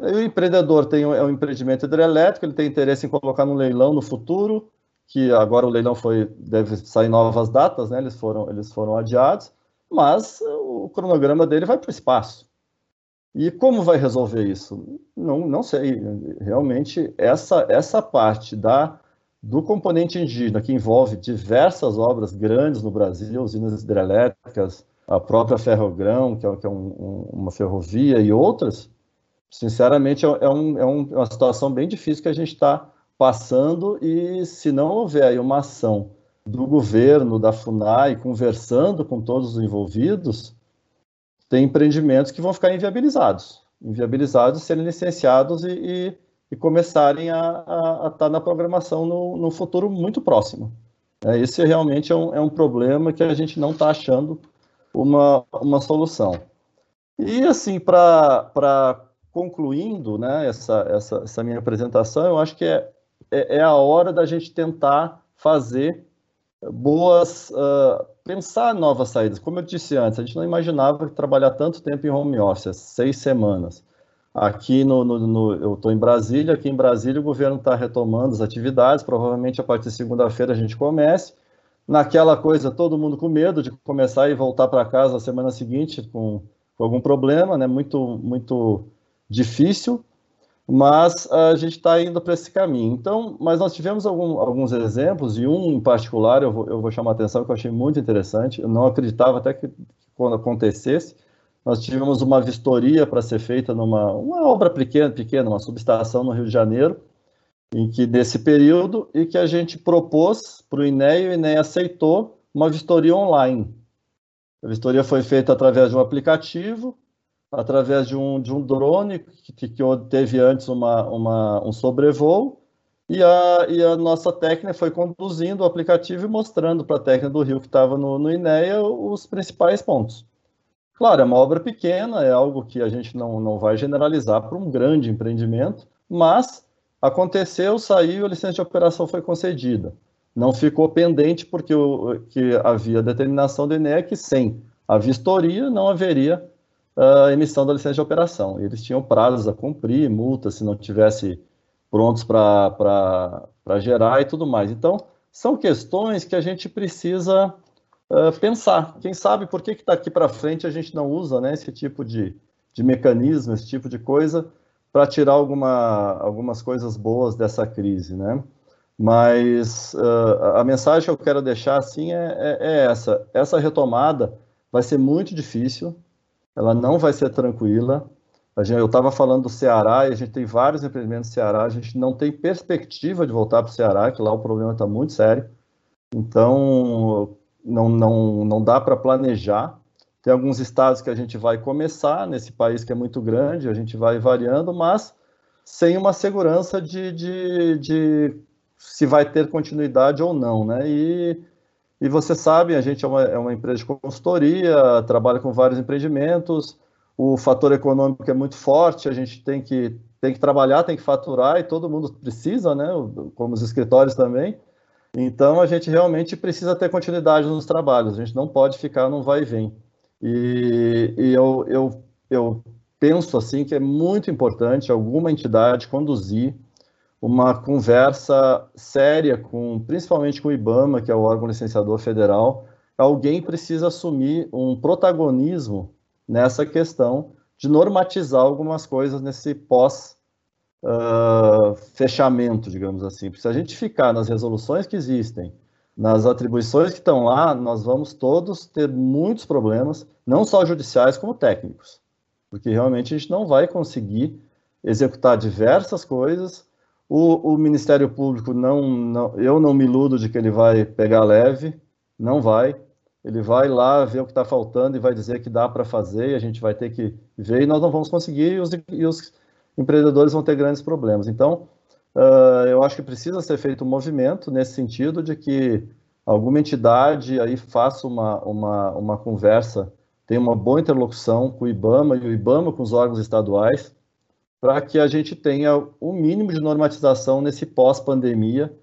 E o empreendedor tem um, é um empreendimento hidrelétrico, ele tem interesse em colocar no leilão no futuro, que agora o leilão foi deve sair novas datas, né? Eles foram eles foram adiados mas o cronograma dele vai para o espaço. E como vai resolver isso? Não, não sei. Realmente, essa, essa parte da, do componente indígena, que envolve diversas obras grandes no Brasil, usinas hidrelétricas, a própria Ferrogrão, que é, que é um, um, uma ferrovia, e outras, sinceramente, é, é, um, é uma situação bem difícil que a gente está passando, e se não houver aí uma ação do governo, da FUNAI, conversando com todos os envolvidos, tem empreendimentos que vão ficar inviabilizados, inviabilizados serem licenciados e, e, e começarem a estar tá na programação no, no, futuro muito próximo. É, esse realmente é um, é um problema que a gente não está achando uma, uma solução. E assim, para concluindo né, essa, essa, essa minha apresentação, eu acho que é, é, é a hora da gente tentar fazer boas, uh, pensar novas saídas. Como eu disse antes, a gente não imaginava trabalhar tanto tempo em home office, seis semanas. Aqui no, no, no eu estou em Brasília, aqui em Brasília o governo está retomando as atividades, provavelmente a partir de segunda-feira a gente comece. Naquela coisa, todo mundo com medo de começar e voltar para casa na semana seguinte com, com algum problema, né? Muito, muito difícil mas a gente está indo para esse caminho. Então, mas nós tivemos algum, alguns exemplos, e um em particular eu vou, eu vou chamar a atenção que eu achei muito interessante, eu não acreditava até que quando acontecesse, nós tivemos uma vistoria para ser feita numa uma obra pequena, pequena, uma subestação no Rio de Janeiro, em que desse período, e que a gente propôs para o INEA, e o INEA aceitou uma vistoria online. A vistoria foi feita através de um aplicativo, através de um, de um drone que, que teve antes uma, uma, um sobrevoo, e a, e a nossa técnica foi conduzindo o aplicativo e mostrando para a técnica do Rio que estava no, no INEA os principais pontos. Claro, é uma obra pequena, é algo que a gente não, não vai generalizar para um grande empreendimento, mas aconteceu, saiu, a licença de operação foi concedida. Não ficou pendente porque o, que havia determinação do INEA que sem a vistoria não haveria a emissão da licença de operação. Eles tinham prazos a cumprir, multas se não tivesse prontos para gerar e tudo mais. Então, são questões que a gente precisa uh, pensar. Quem sabe por que está aqui para frente a gente não usa né, esse tipo de, de mecanismo, esse tipo de coisa, para tirar alguma, algumas coisas boas dessa crise, né? Mas uh, a mensagem que eu quero deixar assim é, é, é essa: essa retomada vai ser muito difícil, ela não vai ser tranquila. Gente, eu estava falando do Ceará e a gente tem vários empreendimentos no Ceará, a gente não tem perspectiva de voltar para o Ceará, que lá o problema está muito sério. Então, não, não, não dá para planejar. Tem alguns estados que a gente vai começar, nesse país que é muito grande, a gente vai variando, mas sem uma segurança de, de, de se vai ter continuidade ou não, né? E e você sabe, a gente é uma, é uma empresa de consultoria, trabalha com vários empreendimentos, o fator econômico é muito forte, a gente tem que, tem que trabalhar, tem que faturar, e todo mundo precisa, né? Como os escritórios também. Então, a gente realmente precisa ter continuidade nos trabalhos, a gente não pode ficar num vai e vem. E, e eu, eu, eu penso, assim, que é muito importante alguma entidade conduzir uma conversa séria com, principalmente com o IBAMA, que é o órgão licenciador federal, alguém precisa assumir um protagonismo nessa questão de normatizar algumas coisas nesse pós uh, fechamento, digamos assim. Porque se a gente ficar nas resoluções que existem, nas atribuições que estão lá, nós vamos todos ter muitos problemas, não só judiciais como técnicos, porque realmente a gente não vai conseguir executar diversas coisas o, o Ministério Público, não, não, eu não me iludo de que ele vai pegar leve, não vai. Ele vai lá ver o que está faltando e vai dizer que dá para fazer, e a gente vai ter que ver, e nós não vamos conseguir, e os, e os empreendedores vão ter grandes problemas. Então, uh, eu acho que precisa ser feito um movimento nesse sentido de que alguma entidade aí faça uma, uma, uma conversa, tenha uma boa interlocução com o IBAMA e o IBAMA com os órgãos estaduais, para que a gente tenha o mínimo de normatização nesse pós-pandemia,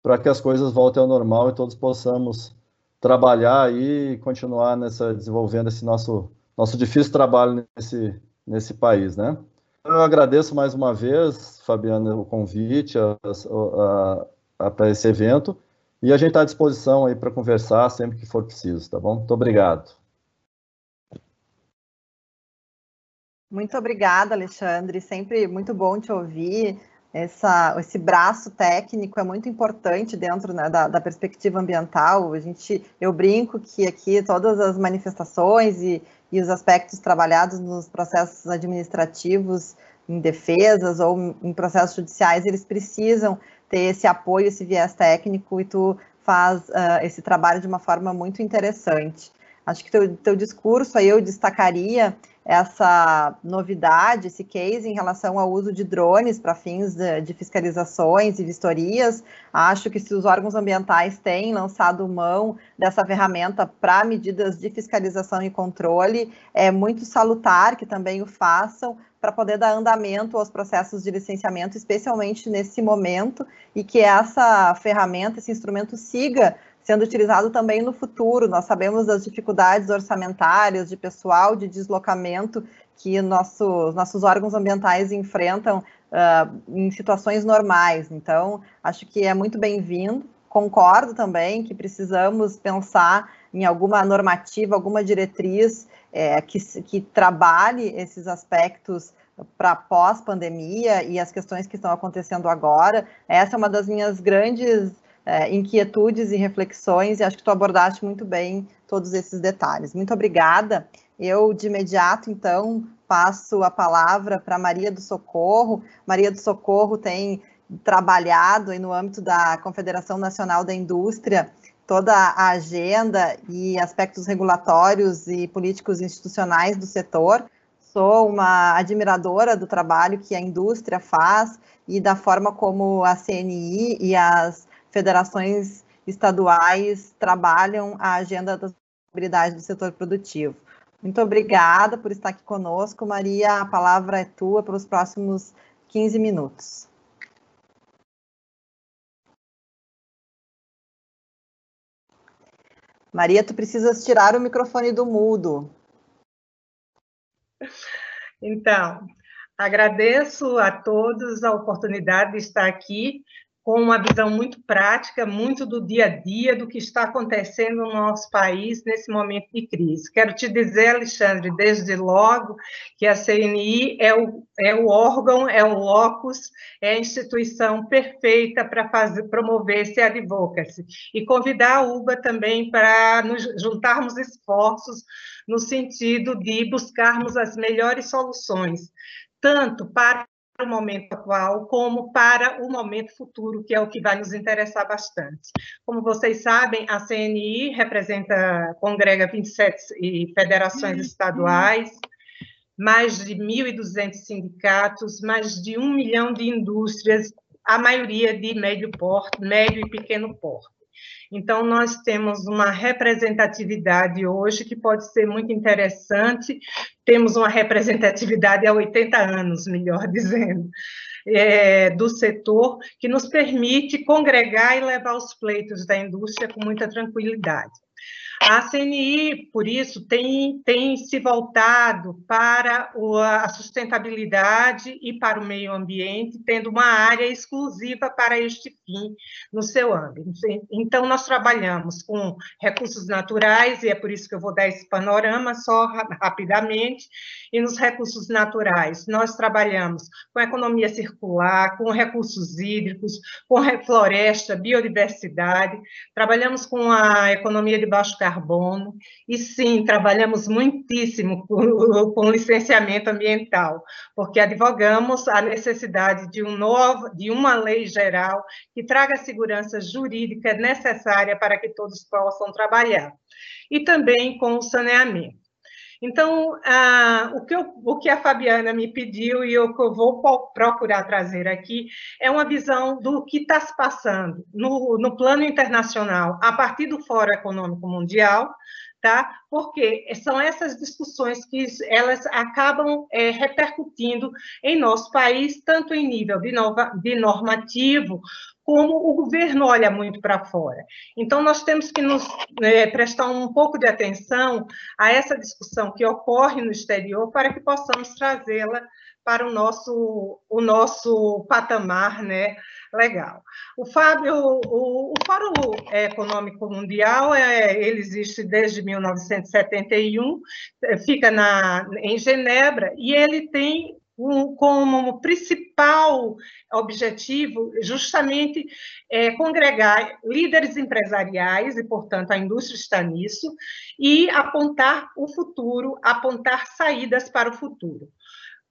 para que as coisas voltem ao normal e todos possamos trabalhar e continuar nessa desenvolvendo esse nosso nosso difícil trabalho nesse nesse país, né? Eu agradeço mais uma vez, Fabiana, o convite para esse evento e a gente está à disposição aí para conversar sempre que for preciso, tá bom? Muito obrigado. Muito obrigada, Alexandre. Sempre muito bom te ouvir. Essa, esse braço técnico é muito importante dentro né, da, da, perspectiva ambiental. A gente, eu brinco que aqui todas as manifestações e, e os aspectos trabalhados nos processos administrativos, em defesas ou em processos judiciais, eles precisam ter esse apoio, esse viés técnico, e tu faz uh, esse trabalho de uma forma muito interessante. Acho que teu, teu discurso aí eu destacaria essa novidade, esse case em relação ao uso de drones para fins de, de, fiscalizações e vistorias. Acho que se os órgãos ambientais têm lançado mão dessa ferramenta para medidas de fiscalização e controle, é muito salutar que também o façam para poder dar andamento aos processos de licenciamento, especialmente nesse momento, e que essa ferramenta, esse instrumento siga sendo utilizado também no futuro. Nós sabemos das dificuldades orçamentárias, de pessoal, de deslocamento que nosso, nossos órgãos ambientais enfrentam uh, em situações normais. Então, acho que é muito bem-vindo. Concordo também que precisamos pensar em alguma normativa, alguma diretriz é, que, que trabalhe esses aspectos para pós-pandemia e as questões que estão acontecendo agora. Essa é uma das minhas grandes é, inquietudes e reflexões, e acho que tu abordaste muito bem todos esses detalhes. Muito obrigada. Eu, de imediato, então, passo a palavra para Maria do Socorro. Maria do Socorro tem trabalhado aí no âmbito da Confederação Nacional da Indústria toda a agenda e aspectos regulatórios e políticos institucionais do setor. Sou uma admiradora do trabalho que a indústria faz e da forma como a CNI e as federações estaduais trabalham a agenda da sustentabilidade do setor produtivo. Muito obrigada por estar aqui conosco, Maria. A palavra é tua para os próximos 15 minutos. Maria, tu precisas tirar o microfone do mudo. Então, agradeço a todos a oportunidade de estar aqui com uma visão muito prática, muito do dia a dia, do que está acontecendo no nosso país nesse momento de crise. Quero te dizer, Alexandre, desde logo, que a CNI é o, é o órgão, é o locus, é a instituição perfeita para fazer, promover esse advocacy. E convidar a UBA também para nos juntarmos esforços no sentido de buscarmos as melhores soluções, tanto para o momento atual como para o momento futuro, que é o que vai nos interessar bastante. Como vocês sabem, a CNI representa, congrega 27 federações estaduais, mais de 1.200 sindicatos, mais de um milhão de indústrias, a maioria de médio porte, médio e pequeno porte. Então, nós temos uma representatividade hoje que pode ser muito interessante. Temos uma representatividade há 80 anos, melhor dizendo, é, do setor, que nos permite congregar e levar os pleitos da indústria com muita tranquilidade. A CNI, por isso, tem, tem se voltado para a sustentabilidade e para o meio ambiente, tendo uma área exclusiva para este fim no seu âmbito. Então, nós trabalhamos com recursos naturais, e é por isso que eu vou dar esse panorama só rapidamente, e nos recursos naturais, nós trabalhamos com economia circular, com recursos hídricos, com floresta, biodiversidade, trabalhamos com a economia de baixo carbono, e sim, trabalhamos muitíssimo com, com licenciamento ambiental, porque advogamos a necessidade de, um novo, de uma lei geral que traga a segurança jurídica necessária para que todos possam trabalhar, e também com o saneamento. Então, o, que eu, o, que a Fabiana me pediu e o que eu vou procurar trazer aqui é uma visão do que está se passando no, no plano internacional, a partir do Fórum Econômico Mundial, tá? Porque são essas discussões que elas acabam é, repercutindo em nosso país, tanto em nível de, nova, de normativo, como o governo olha muito para fora. Então, nós temos que nos é, prestar um pouco de atenção a essa discussão que ocorre no exterior para que possamos trazê-la para o nosso, o nosso patamar né, legal. O, Fábio, o, o Fórum Econômico Mundial é, ele existe desde 1971, fica na, em Genebra, e ele tem como principal objetivo justamente é, congregar líderes empresariais, e, portanto, a indústria está nisso, e apontar o futuro, apontar saídas para o futuro.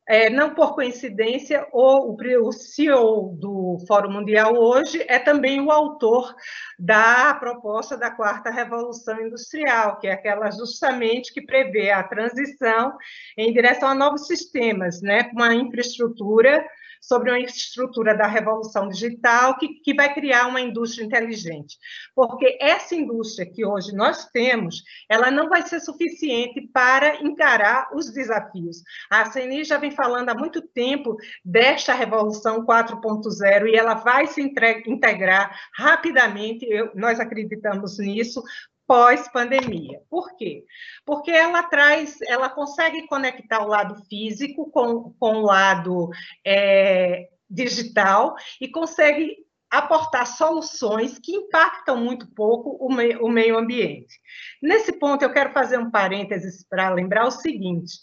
É, não por coincidência, o, o CEO do Fórum Mundial hoje é também o autor da proposta da quarta revolução industrial, que é aquela justamente que prevê a transição em direção a novos sistemas, né, uma infraestrutura sobre uma estrutura da revolução digital que, que vai criar uma indústria inteligente. Porque essa indústria que hoje nós temos, ela não vai ser suficiente para encarar os desafios. A CNI já vem falando há muito tempo desta revolução 4.0 e ela vai se integrar rapidamente, eu, nós acreditamos nisso, pós-pandemia. Por quê? Porque ela traz, ela consegue conectar o lado físico com, com o lado é, digital e consegue aportar soluções que impactam muito pouco o o meio ambiente. Nesse ponto, eu quero fazer um parênteses para lembrar o seguinte,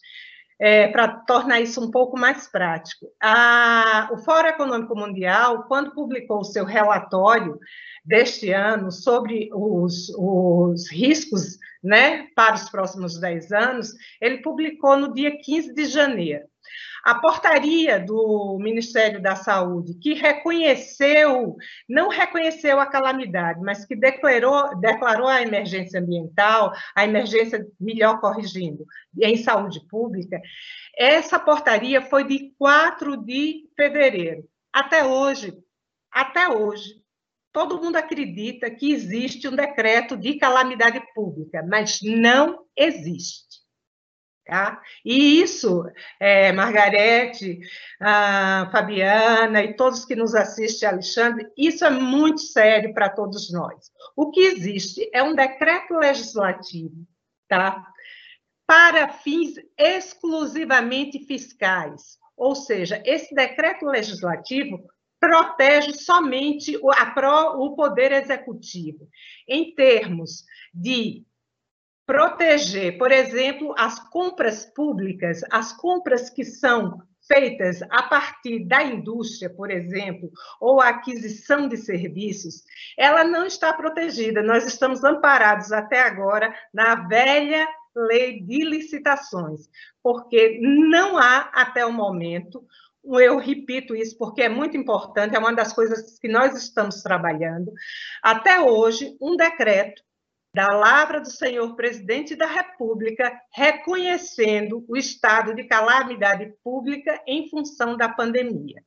é, para tornar isso um pouco mais prático. A, o Fórum Econômico Mundial, quando publicou o seu relatório deste ano sobre os, os riscos né, para os próximos 10 anos, ele publicou no dia 15 de janeiro. A portaria do Ministério da Saúde, que reconheceu, não reconheceu a calamidade, mas que declarou, declarou a emergência ambiental, a emergência, melhor corrigindo, em saúde pública, essa portaria foi de 4 de fevereiro. Até hoje, até hoje, todo mundo acredita que existe um decreto de calamidade pública, mas não existe. Tá? E isso, é, Margarete, Fabiana e todos que nos assistem, Alexandre, isso é muito sério para todos nós. O que existe é um decreto legislativo, tá? Para fins exclusivamente fiscais. Ou seja, esse decreto legislativo protege somente o, a, o poder executivo, em termos de proteger, por exemplo, as compras públicas, as compras que são feitas a partir da indústria, por exemplo, ou a aquisição de serviços, ela não está protegida. Nós estamos amparados até agora na velha lei de licitações, porque não há, até o momento, eu repito isso porque é muito importante, é uma das coisas que nós estamos trabalhando. Até hoje, um decreto da Lavra do Senhor Presidente da República reconhecendo o estado de calamidade pública em função da pandemia.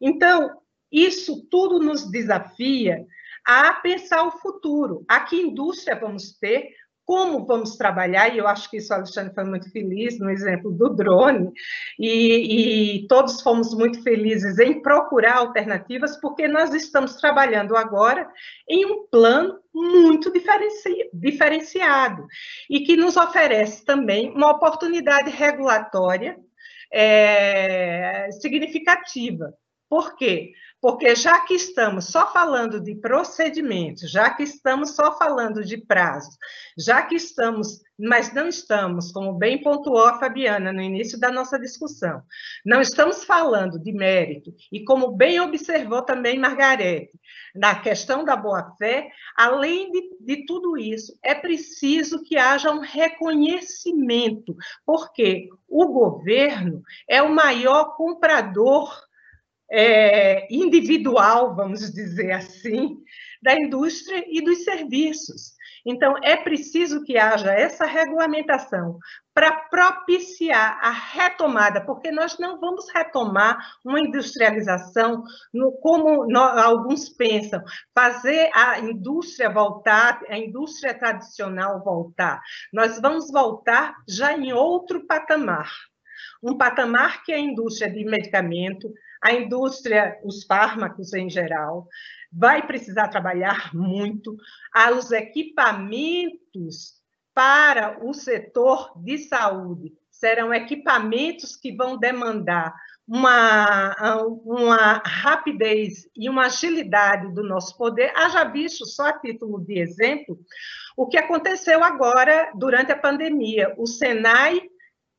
Então, isso tudo nos desafia a pensar o futuro, a que indústria vamos ter, como vamos trabalhar, e eu acho que isso o Alexandre foi muito feliz no exemplo do drone, e, e, todos fomos muito felizes em procurar alternativas, porque nós estamos trabalhando agora em um plano muito diferenci, diferenciado, e que nos oferece também uma oportunidade regulatória é, significativa. Por quê? Porque já que estamos só falando de procedimentos, já que estamos só falando de prazos, já que estamos, mas não estamos, como bem pontuou a Fabiana no início da nossa discussão, não estamos falando de mérito, e como bem observou também Margarete, na questão da boa-fé, além de, de tudo isso, é preciso que haja um reconhecimento, porque o governo é o maior comprador é, individual, vamos dizer assim, da indústria e dos serviços. Então, é preciso que haja essa regulamentação para propiciar a retomada, porque nós não vamos retomar uma industrialização no, como alguns pensam, fazer a indústria voltar, a indústria tradicional voltar. Nós vamos voltar já em outro patamar. Um patamar que a indústria de medicamento, a indústria, os fármacos em geral, vai precisar trabalhar muito, os equipamentos para o setor de saúde serão equipamentos que vão demandar uma, uma rapidez e uma agilidade do nosso poder. Haja visto, só a título de exemplo, o que aconteceu agora durante a pandemia. O Senai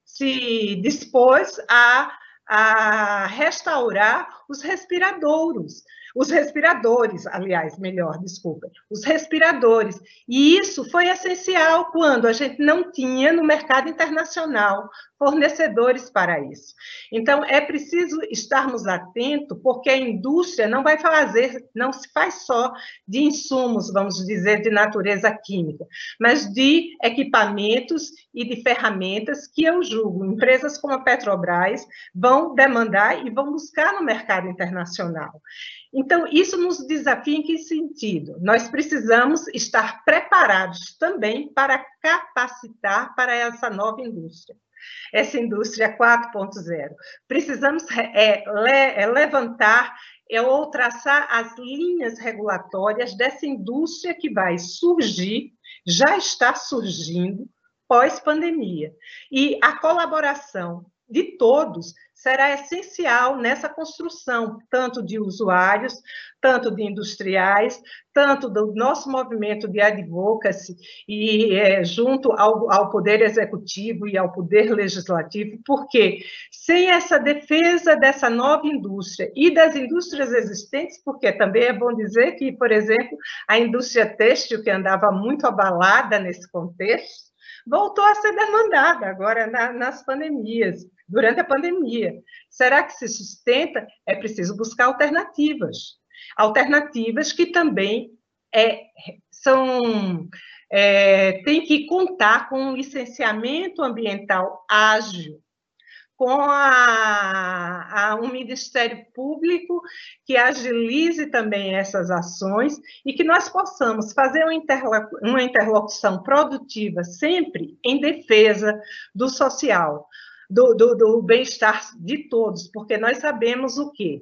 se dispôs a a restaurar os respiradouros. Os respiradores, aliás, melhor, desculpa, os respiradores. E isso foi essencial quando a gente não tinha no mercado internacional fornecedores para isso. Então, é preciso estarmos atentos, porque a indústria não vai fazer, não se faz só de insumos, vamos dizer, de natureza química, mas de equipamentos e de ferramentas que eu julgo, empresas como a Petrobras vão demandar e vão buscar no mercado internacional. Então, isso nos desafia em que sentido? Nós precisamos estar preparados também para capacitar para essa nova indústria essa indústria 4.0. Precisamos é, le, é, levantar é, ou traçar as linhas regulatórias dessa indústria que vai surgir, já está surgindo pós-pandemia. E a colaboração de todos será essencial nessa construção, tanto de usuários, tanto de industriais, tanto do nosso movimento de advocacy e é, junto ao, ao Poder Executivo e ao Poder Legislativo, porque sem essa defesa dessa nova indústria e das indústrias existentes, porque também é bom dizer que, por exemplo, a indústria têxtil, que andava muito abalada nesse contexto, voltou a ser demandada agora na, nas pandemias durante a pandemia. Será que se sustenta? É preciso buscar alternativas. Alternativas que também é, são é, tem que contar com um licenciamento ambiental ágil, com a, a, um Ministério Público que agilize também essas ações e que nós possamos fazer uma, interlo uma interlocução produtiva sempre em defesa do social do, do, do bem-estar de todos, porque nós sabemos o quê?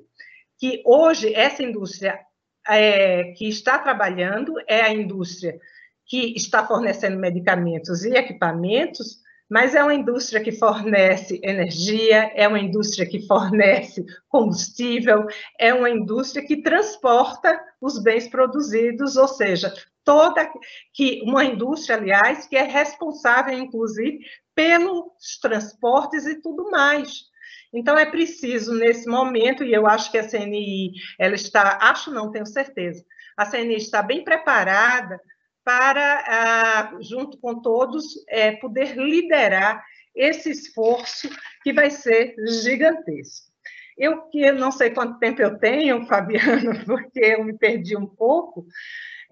Que hoje essa indústria é, que está trabalhando é a indústria que está fornecendo medicamentos e equipamentos, mas é uma indústria que fornece energia, é uma indústria que fornece combustível, é uma indústria que transporta os bens produzidos, ou seja, toda que uma indústria, aliás, que é responsável, inclusive, pelos transportes e tudo mais. Então, é preciso, nesse momento, e eu acho que a CNI, ela está, acho não, tenho certeza, a CNI está bem preparada para, ah, junto com todos, é, poder liderar esse esforço que vai ser gigantesco. Eu que não sei quanto tempo eu tenho, Fabiano, porque eu me perdi um pouco,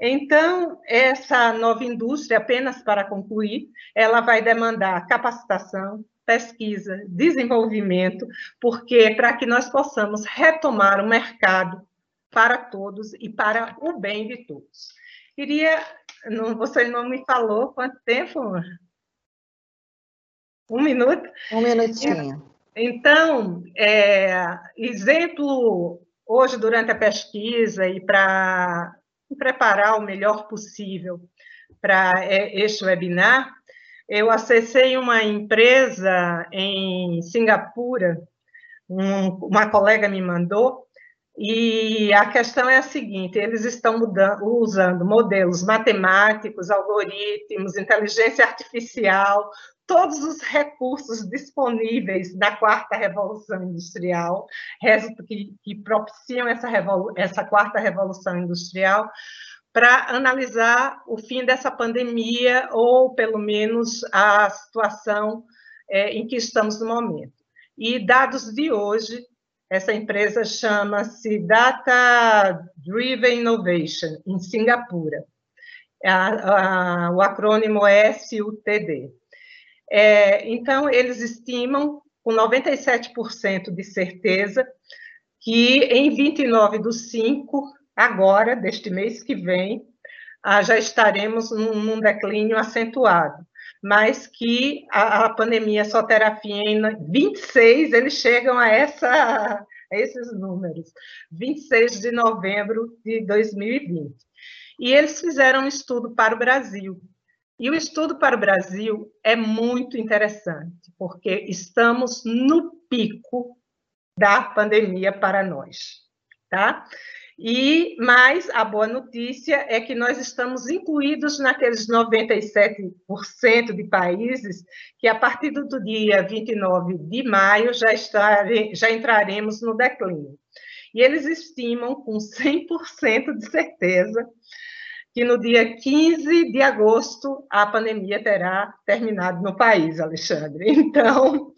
então, essa nova indústria, apenas para concluir, ela vai demandar capacitação, pesquisa, desenvolvimento, porque para que nós possamos retomar o mercado para todos e para o bem de todos. Queria, não, você não me falou quanto tempo? Um minuto? Um minutinho. Então, é, exemplo, hoje, durante a pesquisa e para preparar o melhor possível para é, este webinar, eu acessei uma empresa em Singapura, um, uma colega me mandou, e a questão é a seguinte: eles estão mudando, usando modelos matemáticos, algoritmos, inteligência artificial, todos os recursos disponíveis da quarta revolução industrial, que, que propiciam essa, essa quarta revolução industrial, para analisar o fim dessa pandemia, ou pelo menos a situação é, em que estamos no momento. E dados de hoje, essa empresa chama-se Data Driven Innovation, em Singapura. A, a, o acrônimo é SUTD. É, então, eles estimam, com 97% de certeza, que em 29 do 5, agora, deste mês que vem, ah, já estaremos num, num, declínio acentuado, mas que a, a, pandemia só terá fim em 26, eles chegam a, essa, a esses números, 26 de novembro de 2020. E eles fizeram um estudo para o Brasil, e o estudo para o Brasil é muito interessante, porque estamos no pico da pandemia para nós, tá? E mais a boa notícia é que nós estamos incluídos naqueles 97% de países que a partir do dia 29 de maio já, estarem, já entraremos no declínio. E eles estimam com 100% de certeza que no dia 15 de agosto a pandemia terá terminado no país, Alexandre. Então,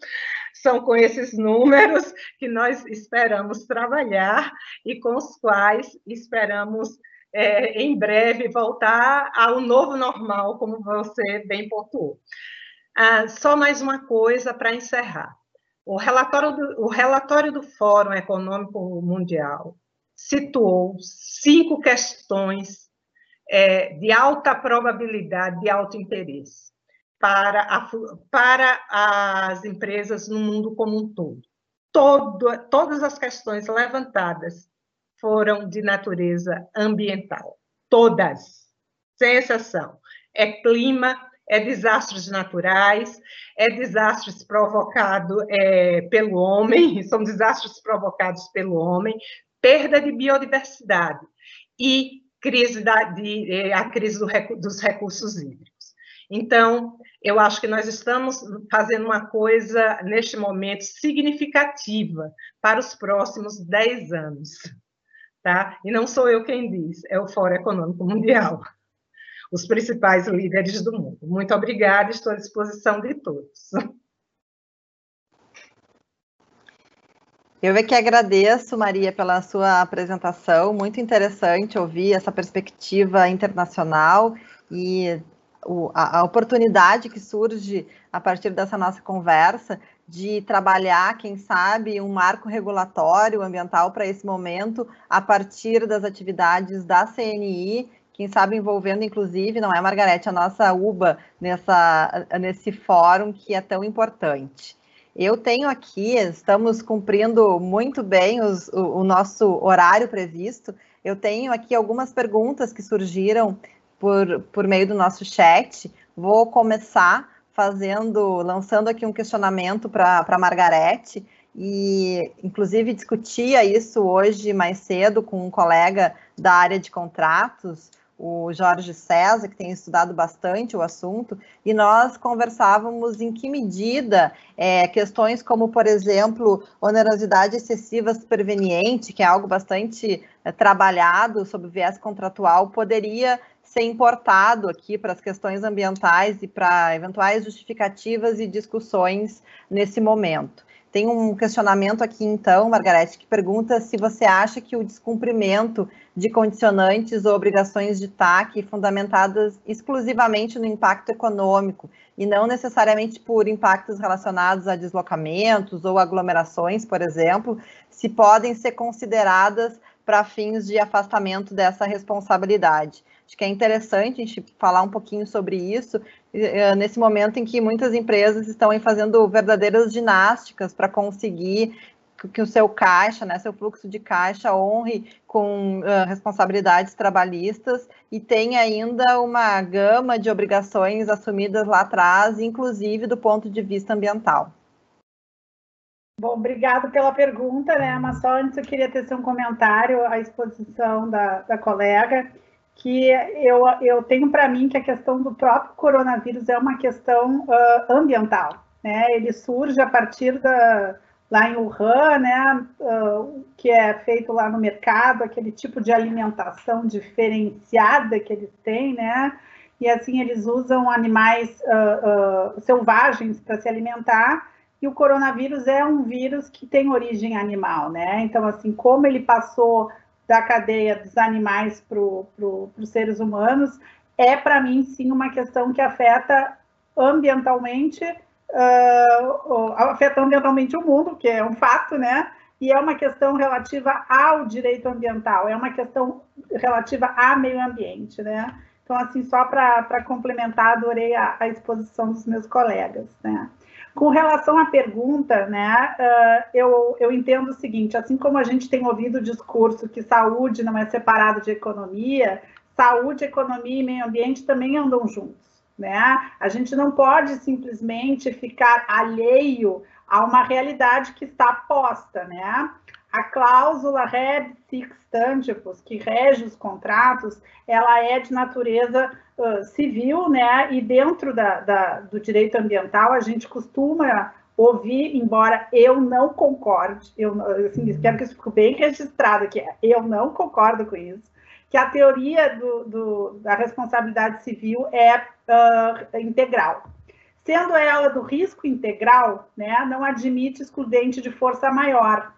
são com esses números que nós esperamos trabalhar e com os quais esperamos é, em breve voltar ao novo normal, como você bem pontuou. Ah, só mais uma coisa para encerrar. O relatório, do, o relatório do Fórum Econômico Mundial situou cinco questões é, de alta probabilidade, de alto interesse para, a, para as empresas no mundo como um todo. todo. Todas as questões levantadas foram de natureza ambiental. Todas, sem exceção. É clima, é desastres naturais, é desastres provocados é, pelo homem, são desastres provocados pelo homem, perda de biodiversidade e crise da, de, é, a crise do, dos recursos hídricos. Então, eu acho que nós estamos fazendo uma coisa, neste momento, significativa para os próximos 10 anos. Tá? E não sou eu quem diz, é o Fórum Econômico Mundial os principais líderes do mundo. Muito obrigada, estou à disposição de todos. Eu é que agradeço, Maria, pela sua apresentação, muito interessante ouvir essa perspectiva internacional e a, a, oportunidade que surge a partir dessa nossa conversa de trabalhar, quem sabe, um marco regulatório ambiental para esse momento, a partir das atividades da CNI quem sabe envolvendo, inclusive, não é, Margarete, a nossa UBA nessa, nesse fórum que é tão importante. Eu tenho aqui, estamos cumprindo muito bem os, o, o, nosso horário previsto. Eu tenho aqui algumas perguntas que surgiram por, por meio do nosso chat. Vou começar fazendo, lançando aqui um questionamento para a Margarete, e inclusive discutia isso hoje mais cedo com um colega da área de contratos, o Jorge César, que tem estudado bastante o assunto, e nós conversávamos em que medida é, questões como, por exemplo, onerosidade excessiva superveniente, que é algo bastante é, trabalhado sob viés contratual, poderia ser importado aqui para as questões ambientais e para eventuais justificativas e discussões nesse momento. Tem um questionamento aqui, então, Margarete, que pergunta se você acha que o descumprimento de condicionantes ou obrigações de TAC fundamentadas exclusivamente no impacto econômico e não necessariamente por impactos relacionados a deslocamentos ou aglomerações, por exemplo, se podem ser consideradas para fins de afastamento dessa responsabilidade. Acho que é interessante a gente falar um pouquinho sobre isso, eh, nesse momento em que muitas empresas estão fazendo verdadeiras ginásticas para conseguir que o seu caixa, né, seu fluxo de caixa honre com uh, responsabilidades trabalhistas e tem ainda uma gama de obrigações assumidas lá atrás, inclusive do ponto de vista ambiental. Bom, obrigado pela pergunta, né? Mas só antes eu queria ter um comentário à exposição da, da colega que eu, eu tenho para mim que a questão do próprio coronavírus é uma questão uh, ambiental, né? Ele surge a partir da lá em Wuhan, né? Uh, que é feito lá no mercado, aquele tipo de alimentação diferenciada que eles têm, né? E assim eles usam animais uh, selvagens para se alimentar. E o coronavírus é um vírus que tem origem animal, né? Então, assim, como ele passou da cadeia dos animais para pro, os seres humanos, é para mim sim uma questão que afeta ambientalmente, uh, afeta ambientalmente o mundo, que é um fato, né? E é uma questão relativa ao direito ambiental, é uma questão relativa ao meio ambiente, né? Então, assim, só para complementar, adorei a, a exposição dos meus colegas, né? Com relação à pergunta, né, uh, eu, eu entendo o seguinte: assim como a gente tem ouvido o discurso que saúde não é separado de economia, saúde, economia e meio ambiente também andam juntos. Né? A gente não pode simplesmente ficar alheio a uma realidade que está posta. Né? A cláusula Red Six Tangibus, que rege os contratos, ela é de natureza uh, civil, né? E dentro da, da, do direito ambiental, a gente costuma ouvi, embora eu não concorde, eu assim, quero que isso fique bem registrado aqui, eu não concordo com isso, que a teoria do, do, da responsabilidade civil é uh, integral. Sendo ela do risco integral, né, não admite excludente de força maior.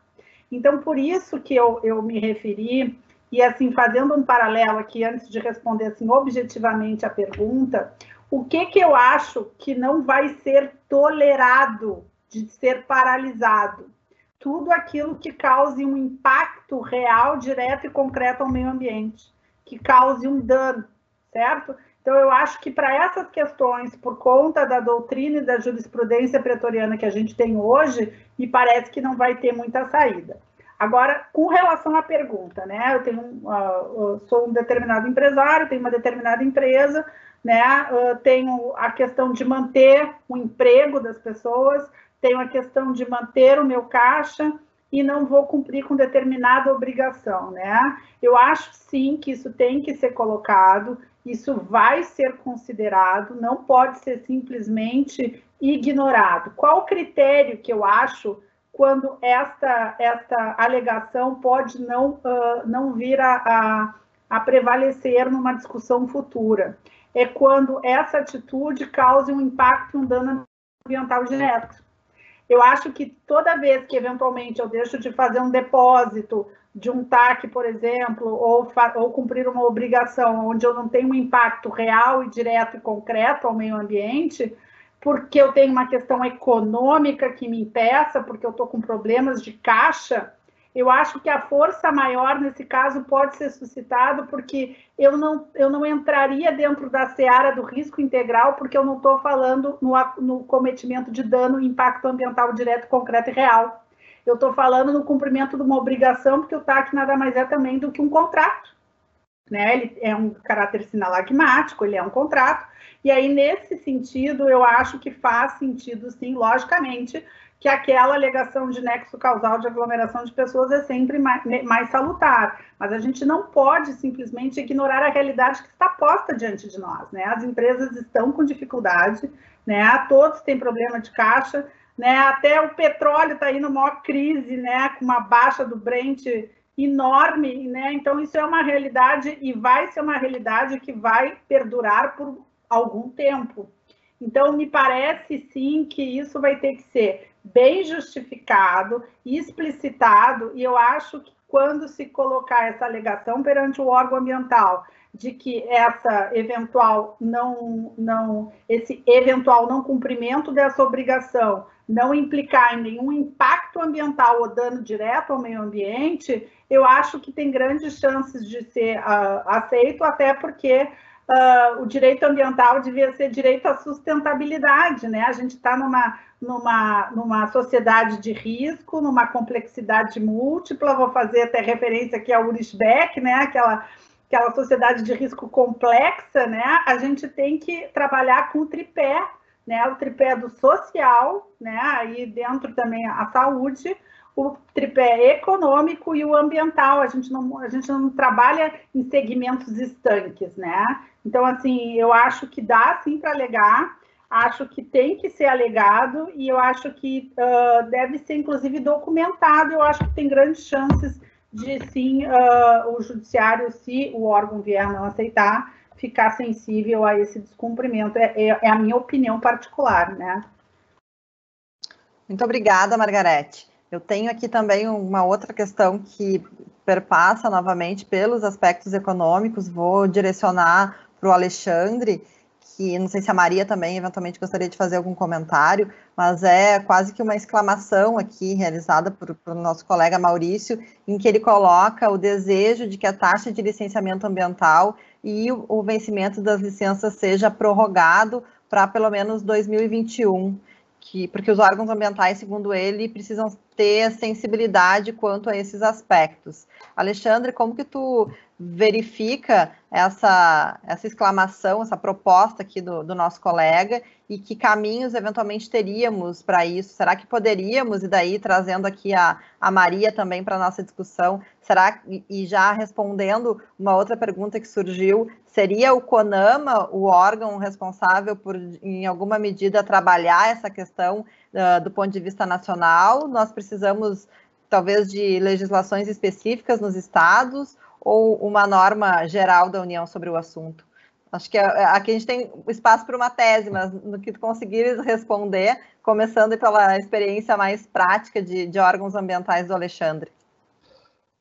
Então, por isso que eu, eu me referi, e assim, fazendo um paralelo aqui, antes de responder assim, objetivamente a pergunta, o que, que eu acho que não vai ser tolerado de ser paralisado? Tudo aquilo que cause um impacto real, direto e concreto ao meio ambiente, que cause um dano, certo? Então, eu acho que para essas questões, por conta da doutrina e da jurisprudência pretoriana que a gente tem hoje, me parece que não vai ter muita saída. Agora, com relação à pergunta, né? Eu tenho, uh, sou um determinado empresário, tenho uma determinada empresa, né? Uh, tenho a questão de manter o emprego das pessoas, tenho a questão de manter o meu caixa e não vou cumprir com determinada obrigação, né? Eu acho sim que isso tem que ser colocado isso vai ser considerado, não pode ser simplesmente ignorado. Qual o critério que eu acho quando esta, esta alegação pode não, uh, não vir a, a, a prevalecer numa discussão futura? É quando essa atitude cause um impacto, um dano ambiental direto. Eu acho que toda vez que eventualmente eu deixo de fazer um depósito de um TAC, por exemplo, ou, ou cumprir uma obrigação onde eu não tenho um impacto real e direto e concreto ao meio ambiente, porque eu tenho uma questão econômica que me impeça, porque eu estou com problemas de caixa, eu acho que a força maior nesse caso pode ser suscitado porque eu não, eu não entraria dentro da seara do risco integral, porque eu não estou falando no, no cometimento de dano impacto ambiental direto, concreto e real eu estou falando no cumprimento de uma obrigação, porque o TAC nada mais é também do que um contrato. Né? Ele é um caráter sinalagmático, ele é um contrato, e aí, nesse sentido, eu acho que faz sentido, sim, logicamente, que aquela alegação de nexo causal de aglomeração de pessoas é sempre mais, mais, salutar. Mas a gente não pode simplesmente ignorar a realidade que está posta diante de nós. Né? As empresas estão com dificuldade, né? todos têm problema de caixa, né? Até o petróleo está aí numa crise, né? Com uma baixa do Brent enorme, né? Então isso é uma realidade e vai ser uma realidade que vai perdurar por algum tempo. Então me parece sim que isso vai ter que ser bem justificado, explicitado, e eu acho que quando se colocar essa alegação perante o órgão ambiental de que essa eventual não, não, esse eventual não cumprimento dessa obrigação não implicar em nenhum impacto ambiental ou dano direto ao meio ambiente, eu acho que tem grandes chances de ser uh, aceito, até porque uh, o direito ambiental devia ser direito à sustentabilidade, né? A gente está numa, numa, numa sociedade de risco, numa complexidade múltipla, vou fazer até referência aqui ao Ulrich Beck, né? Aquela aquela sociedade de risco complexa, né, a gente tem que trabalhar com tripé, né, o tripé do social, né, aí dentro também a saúde, o tripé econômico e o ambiental. A gente não, a gente não trabalha em segmentos estanques, né? Então, assim, eu acho que dá sim para alegar, acho que tem que ser alegado e eu acho que uh, deve ser, inclusive, documentado. Eu acho que tem grandes chances de sim uh, o judiciário, se o órgão vier não aceitar, ficar sensível a esse descumprimento. É, é, é a minha opinião particular, né? Muito obrigada, Margarete. Eu tenho aqui também uma outra questão que perpassa novamente pelos aspectos econômicos. Vou direcionar para o Alexandre que não sei se a Maria também eventualmente gostaria de fazer algum comentário, mas é quase que uma exclamação aqui realizada por, por nosso colega Maurício, em que ele coloca o desejo de que a taxa de licenciamento ambiental e o, vencimento das licenças seja prorrogado para pelo menos 2021, que, porque os órgãos ambientais, segundo ele, precisam ter sensibilidade quanto a esses aspectos. Alexandre, como que tu verifica essa, essa exclamação, essa proposta aqui do, do nosso colega e que caminhos eventualmente teríamos para isso? Será que poderíamos, e daí trazendo aqui a, a Maria também para a nossa discussão, será, e já respondendo uma outra pergunta que surgiu, seria o CONAMA o órgão responsável por, em alguma medida, trabalhar essa questão uh, do ponto de vista nacional? Nós precisamos, talvez, de legislações específicas nos estados, ou uma norma geral da União sobre o assunto? Acho que é, aqui a gente tem espaço para uma tese, mas no que tu conseguires responder, começando pela experiência mais prática de, de órgãos ambientais do Alexandre.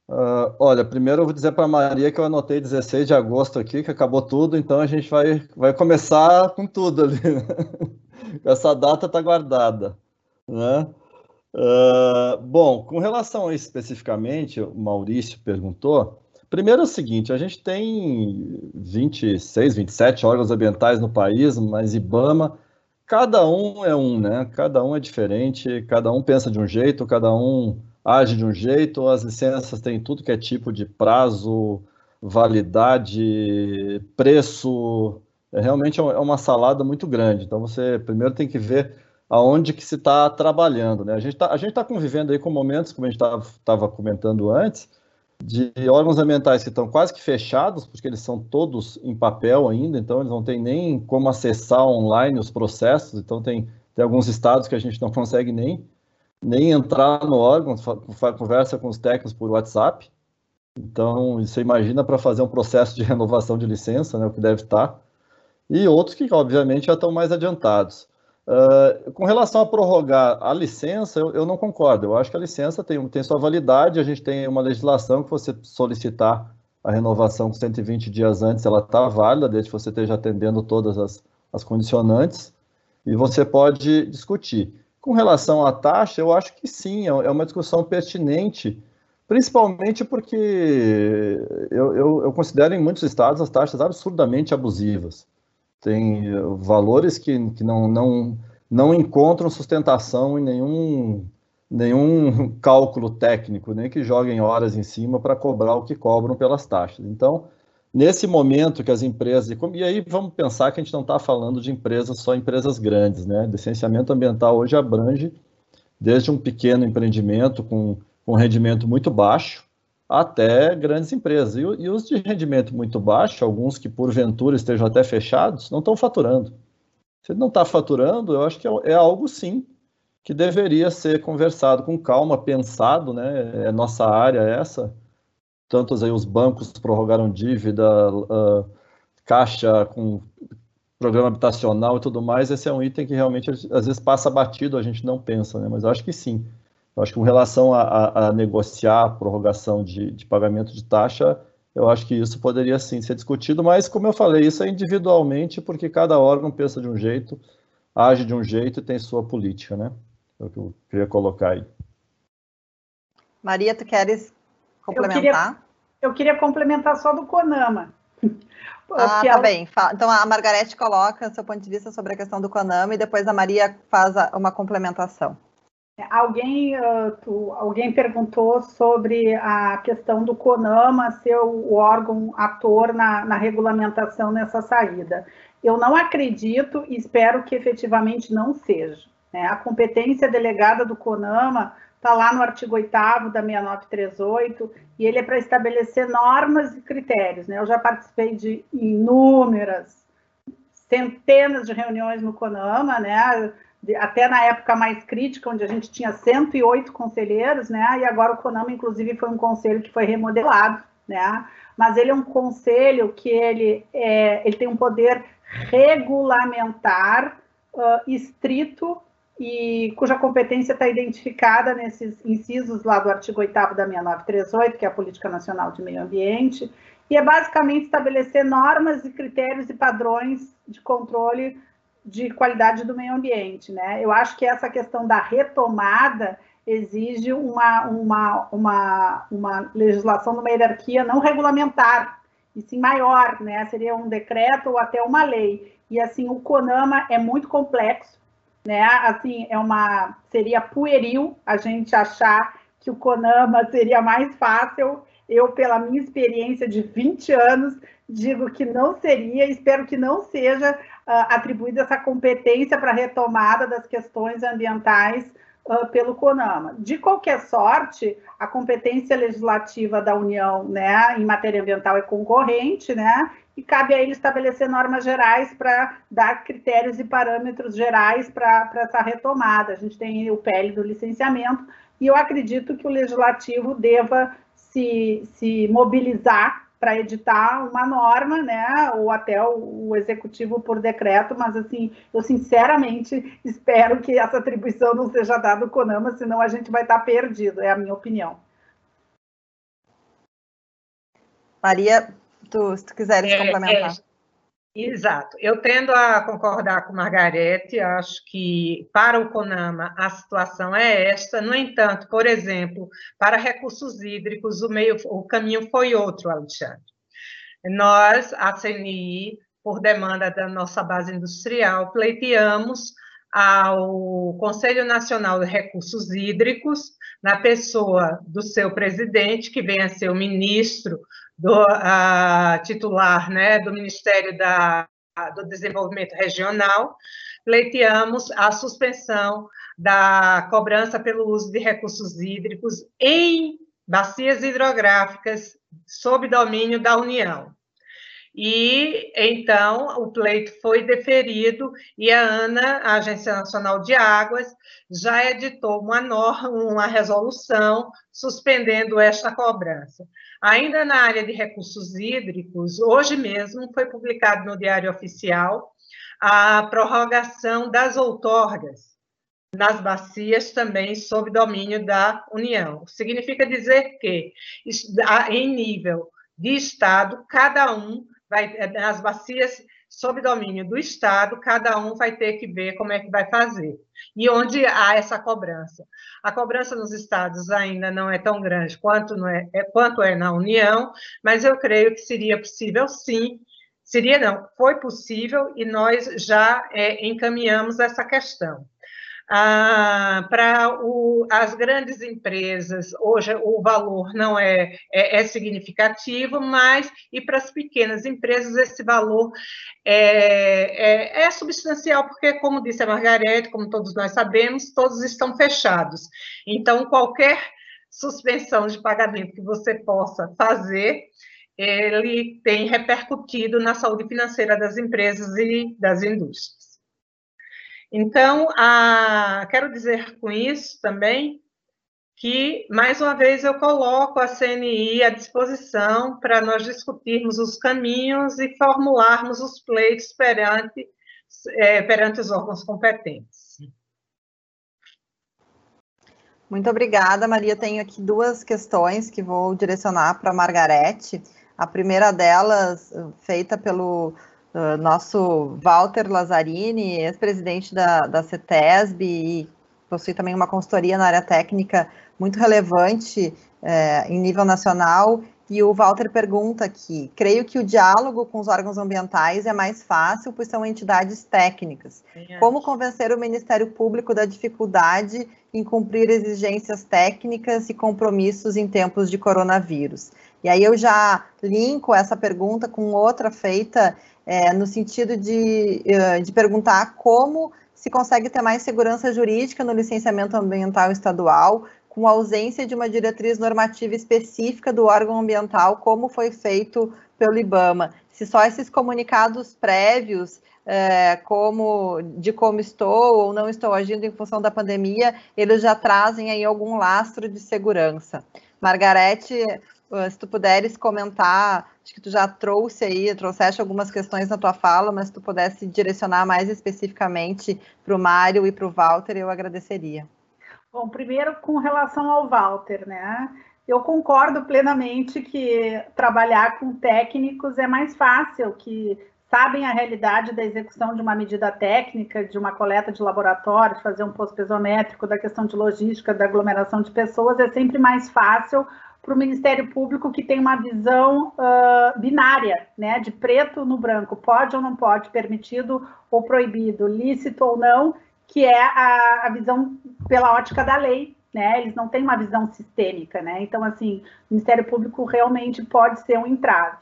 Uh, olha, primeiro eu vou dizer para a Maria que eu anotei 16 de agosto aqui, que acabou tudo, então a gente vai, vai começar com tudo ali. Né? Essa data está guardada. Né? Uh, bom, com relação a isso especificamente, o Maurício perguntou, Primeiro é o seguinte, a gente tem 26, 27 órgãos ambientais no país, mas IBAMA, cada um é um, né? Cada um é diferente, cada um pensa de um jeito, cada um age de um jeito, as licenças têm tudo que é tipo de prazo, validade, preço, é, realmente é, uma salada muito grande. Então você primeiro tem que ver aonde que se está trabalhando, né? A gente está tá convivendo aí com momentos, como a gente estava comentando antes, de órgãos ambientais que estão quase que fechados, porque eles são todos em papel ainda, então eles não têm nem como acessar online os processos, então tem, tem alguns estados que a gente não consegue nem, nem entrar no órgão, conversa com os técnicos por WhatsApp, então você imagina para fazer um processo de renovação de licença, né, o que deve estar, e outros que obviamente já estão mais adiantados. Uh, com relação a prorrogar a licença, eu, eu, não concordo. Eu acho que a licença tem, tem sua validade. A gente tem uma legislação que você solicitar a renovação com 120 dias antes, ela está válida, desde que você esteja atendendo todas as, as condicionantes, e você pode discutir. Com relação à taxa, eu acho que sim, é, é uma discussão pertinente, principalmente porque eu, eu, eu considero em muitos estados as taxas absurdamente abusivas tem valores que, que não, não, não encontram sustentação em nenhum, nenhum cálculo técnico, nem que joguem horas em cima para cobrar o que cobram pelas taxas. Então, nesse momento que as empresas. E aí vamos pensar que a gente não está falando de empresas, só empresas grandes, né? Licenciamento ambiental hoje abrange desde um pequeno empreendimento com, com rendimento muito baixo até grandes empresas. E, e, os de rendimento muito baixo, alguns que porventura estejam até fechados, não estão faturando. Se não está faturando, eu acho que é, é, algo sim que deveria ser conversado com calma, pensado, né? É nossa área essa. Tantos aí os bancos prorrogaram dívida, uh, caixa com programa habitacional e tudo mais. Esse é um item que realmente às vezes passa batido, a gente não pensa, né? Mas eu acho que sim. Eu acho que com relação a, a, a negociar a prorrogação de, de, pagamento de taxa, eu acho que isso poderia sim ser discutido, mas como eu falei, isso é individualmente, porque cada órgão pensa de um jeito, age de um jeito e tem sua política, né? É o que eu queria colocar aí. Maria, tu queres complementar? Eu queria, eu queria complementar só do CONAMA. Ah, tá ela... bem. Então a Margarete coloca seu ponto de vista sobre a questão do CONAMA e depois a Maria faz uma complementação. Alguém, uh, tu, alguém perguntou sobre a questão do CONAMA ser o órgão ator na, na regulamentação nessa saída. Eu não acredito e espero que efetivamente não seja. Né? A competência delegada do CONAMA está lá no artigo 8 da 6938, e ele é para estabelecer normas e critérios. Né? Eu já participei de inúmeras, centenas de reuniões no CONAMA, né? Até na época mais crítica, onde a gente tinha 108 conselheiros, né? E agora o CONAMA, inclusive, foi um conselho que foi remodelado, né? Mas ele é um conselho que ele, é, ele tem um poder regulamentar uh, estrito e cuja competência está identificada nesses incisos lá do artigo 8 da 6938, que é a Política Nacional de Meio Ambiente, e é basicamente estabelecer normas e critérios e padrões de controle de qualidade do meio ambiente, né? Eu acho que essa questão da retomada exige uma, uma, uma, uma legislação numa hierarquia não regulamentar, e sim maior, né? Seria um decreto ou até uma lei. E assim, o CONAMA é muito complexo, né? Assim, é uma seria pueril a gente achar que o CONAMA seria mais fácil. Eu, pela minha experiência de 20 anos, digo que não seria, espero que não seja atribuída essa competência para retomada das questões ambientais uh, pelo CONAMA. De qualquer sorte, a competência legislativa da União né, em matéria ambiental é concorrente, né, e cabe a ele estabelecer normas gerais para dar critérios e parâmetros gerais para essa retomada. A gente tem o PL do licenciamento, e eu acredito que o legislativo deva se, se mobilizar para editar uma norma, né, ou até o, o, executivo por decreto, mas assim, eu sinceramente espero que essa atribuição não seja dada ao CONAMA, senão a gente vai estar tá perdido, é a minha opinião. Maria, tu, se tu quiseres é, complementar. Exato. Eu tendo a concordar com Margarete, acho que para o CONAMA a situação é esta. No entanto, por exemplo, para recursos hídricos, o, meio, o caminho foi outro, Alexandre. Nós, a CNI, por demanda da nossa base industrial, pleiteamos ao Conselho Nacional de Recursos Hídricos, na pessoa do seu presidente, que vem a ser o ministro do uh, titular né, do Ministério da, do Desenvolvimento Regional, pleiteamos a suspensão da cobrança pelo uso de recursos hídricos em bacias hidrográficas sob domínio da União. E então o pleito foi deferido e a ANA, a Agência Nacional de Águas, já editou uma norma, uma resolução suspendendo esta cobrança. Ainda na área de recursos hídricos, hoje mesmo foi publicado no Diário Oficial a prorrogação das outorgas nas bacias também sob domínio da União. Significa dizer que, em nível de Estado, cada um vai, eh, as bacias sob domínio do Estado, cada um vai ter que ver como é que vai fazer. E onde há essa cobrança. A cobrança nos estados ainda não é tão grande quanto, não é, é, quanto é na União, mas eu creio que seria possível sim, seria não, foi possível e nós já é, encaminhamos essa questão. Ah, para as grandes empresas, hoje o valor não é, é, é significativo, mas e para as pequenas empresas esse valor é, é, é, substancial, porque, como disse a Margarete, como todos nós sabemos, todos estão fechados. Então, qualquer suspensão de pagamento que você possa fazer, ele tem repercutido na saúde financeira das empresas e das indústrias. Então, a, quero dizer com isso também que, mais uma vez, eu coloco a CNI à disposição para nós discutirmos os caminhos e formularmos os pleitos perante, é, perante os órgãos competentes. Muito obrigada, Maria. Tenho aqui duas questões que vou direcionar para a Margarete. A primeira delas, feita pelo uh, nosso Walter Lazzarini, ex-presidente da, da CETESB e possui também uma consultoria na área técnica muito relevante é, em nível nacional. E o Walter pergunta aqui: creio que o diálogo com os órgãos ambientais é mais fácil, pois são entidades técnicas. Como convencer o Ministério Público da dificuldade em cumprir exigências técnicas e compromissos em tempos de coronavírus? E aí eu já linko essa pergunta com outra feita é, no sentido de, eh, de perguntar como se consegue ter mais segurança jurídica no licenciamento ambiental estadual, com ausência de uma diretriz normativa específica do órgão ambiental, como foi feito pelo IBAMA. Se só esses comunicados prévios, é, como de como estou ou não estou agindo em função da pandemia, eles já trazem aí algum lastro de segurança. Margarete, se tu puderes comentar, acho que tu já trouxe aí, trouxeste algumas questões na tua fala, mas se tu pudesse direcionar mais especificamente para o Mário e para o Walter, eu agradeceria. Bom, primeiro com relação ao Walter, né? Eu concordo plenamente que trabalhar com técnicos é mais fácil, que sabem a realidade da execução de uma medida técnica, de uma coleta de laboratório, fazer um posto pesométrico, da questão de logística, da aglomeração de pessoas, é sempre mais fácil para o Ministério Público que tem uma visão uh, binária, né, de preto no branco, pode ou não pode, permitido ou proibido, lícito ou não, que é a, a visão pela ótica da lei, né? Eles não têm uma visão sistêmica, né? Então, assim, o Ministério Público realmente pode ser um entrave.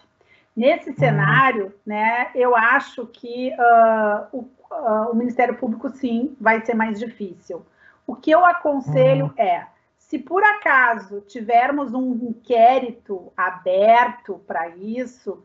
Nesse uhum. cenário, né, eu acho que uh, o, uh, o, Ministério Público, sim, vai ser mais difícil. O que eu aconselho uhum. é, se por acaso tivermos um inquérito aberto para isso,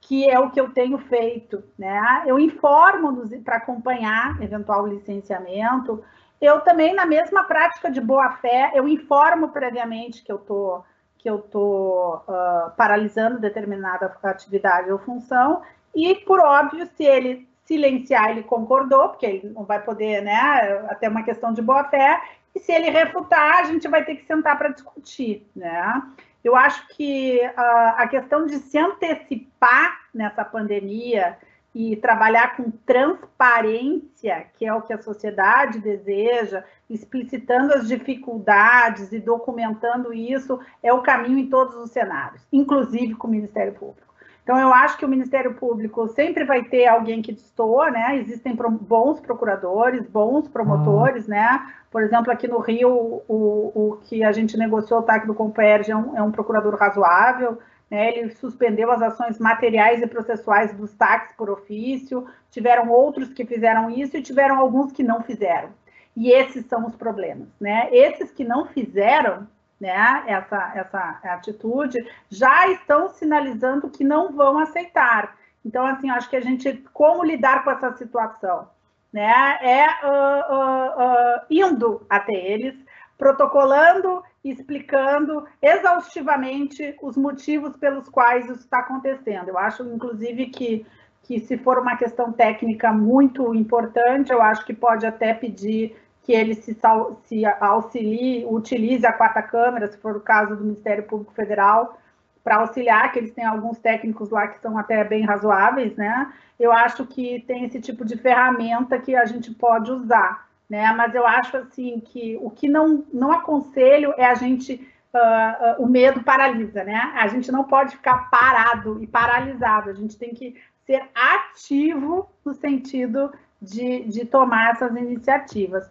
que é o que eu tenho feito, né? Eu informo para acompanhar eventual licenciamento, eu também, na mesma prática de boa-fé, eu informo previamente que eu estou que eu tô, uh, paralisando determinada atividade ou função, e, por óbvio, se ele silenciar, ele concordou, porque ele não vai poder, né, até uma questão de boa-fé, e se ele refutar, a gente vai ter que sentar para discutir, né? Eu acho que uh, a questão de se antecipar nessa pandemia e trabalhar com transparência, que é o que a sociedade deseja, explicitando as dificuldades e documentando isso, é o caminho em todos os cenários, inclusive com o Ministério Público. Então, eu acho que o Ministério Público sempre vai ter alguém que destoa, né? Existem bons procuradores, bons promotores, né? Por exemplo, aqui no Rio, o, o que a gente negociou o TAC do Comperge é um, é um procurador razoável, né, ele suspendeu as ações materiais e processuais dos táxis por ofício, tiveram outros que fizeram isso e tiveram alguns que não fizeram. E esses são os problemas, né? Esses que não fizeram, né, essa, essa atitude, já estão sinalizando que não vão aceitar. Então, assim, acho que a gente, como lidar com essa situação? Né, é uh, uh, uh, indo até eles, protocolando explicando exaustivamente os motivos pelos quais isso está acontecendo. Eu acho, inclusive, que, que se for uma questão técnica muito importante, eu acho que pode até pedir que ele se, se auxilie, utilize a quarta câmara, se for o caso do Ministério Público Federal, para auxiliar, que eles têm alguns técnicos lá que são até bem razoáveis, né? Eu acho que tem esse tipo de ferramenta que a gente pode usar né? Mas eu acho assim que o que não, não aconselho é a gente Uh, uh, o medo paralisa, né? A gente não pode ficar parado e paralisado, a gente tem que ser ativo no sentido de, de tomar essas iniciativas.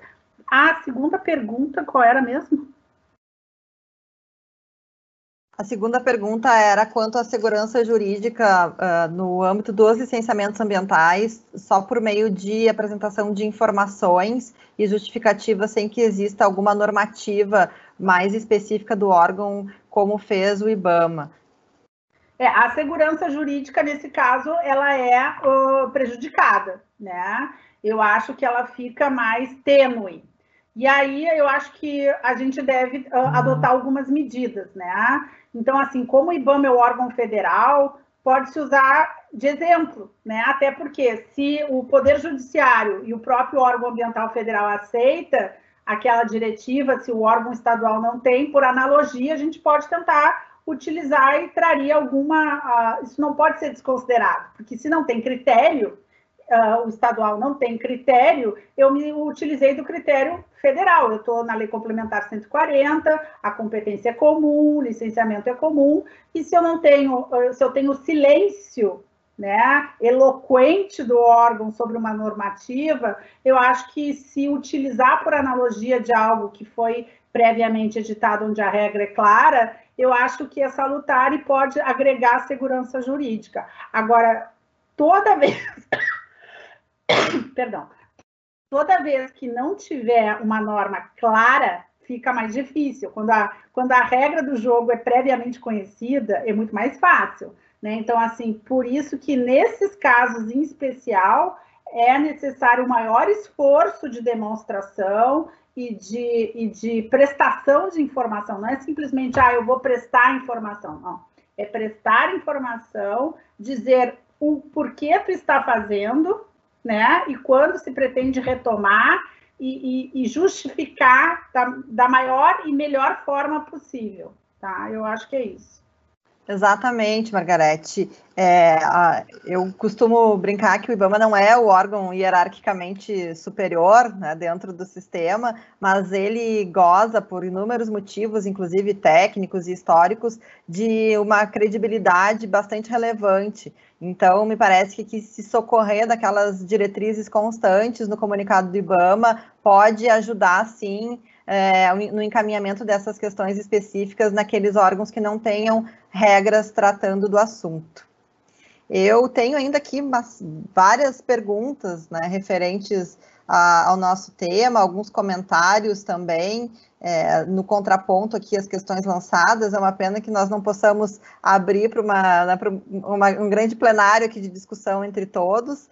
A segunda pergunta, qual era mesmo? A segunda pergunta era quanto à segurança jurídica uh, no âmbito dos licenciamentos ambientais, só por meio de apresentação de informações e justificativas sem que exista alguma normativa mais específica do órgão, como fez o IBAMA. É, a segurança jurídica, nesse caso, ela é uh, prejudicada, né? Eu acho que ela fica mais tênue. E aí eu acho que a gente deve uh, adotar algumas medidas, né? Então, assim, como o IBAMA é o órgão federal, pode-se usar de exemplo, né? Até porque se o Poder Judiciário e o próprio órgão ambiental federal aceita aquela diretiva, se o órgão estadual não tem, por analogia, a gente pode tentar utilizar e traria alguma. Uh, isso não pode ser desconsiderado, porque se não tem critério, uh, o estadual não tem critério, eu me utilizei do critério federal. Eu estou na Lei Complementar 140, a competência é comum, o licenciamento é comum, e se eu não tenho, se eu tenho silêncio né, eloquente do órgão sobre uma normativa, eu acho que se utilizar por analogia de algo que foi previamente editado, onde a regra é clara, eu acho que é salutar e pode agregar segurança jurídica. Agora, toda vez perdão, toda vez que não tiver uma norma clara, fica mais difícil. Quando a, quando a regra do jogo é previamente conhecida, é muito mais fácil. Né? Então, assim, por isso que nesses casos em especial é necessário um maior esforço de demonstração e de, e de prestação de informação. Não é simplesmente, ah, eu vou prestar informação. Não. É prestar informação, dizer o porquê tu está fazendo, né? E quando se pretende retomar e, e, e justificar da, da maior e melhor forma possível, tá? Eu acho que é isso. Exatamente, Margarete. É, eu costumo brincar que o IBAMA não é o órgão hierarquicamente superior né, dentro do sistema, mas ele goza, por inúmeros motivos, inclusive técnicos e históricos, de uma credibilidade bastante relevante. Então, me parece que, que se socorrer daquelas diretrizes constantes no comunicado do IBAMA pode ajudar, sim, é, no encaminhamento dessas questões específicas naqueles órgãos que não tenham regras tratando do assunto. Eu tenho ainda aqui umas, várias perguntas né, referentes a, ao nosso tema, alguns comentários também, é, no contraponto aqui as questões lançadas. É uma pena que nós não possamos abrir para uma, né, uma, um grande plenário aqui de discussão entre todos.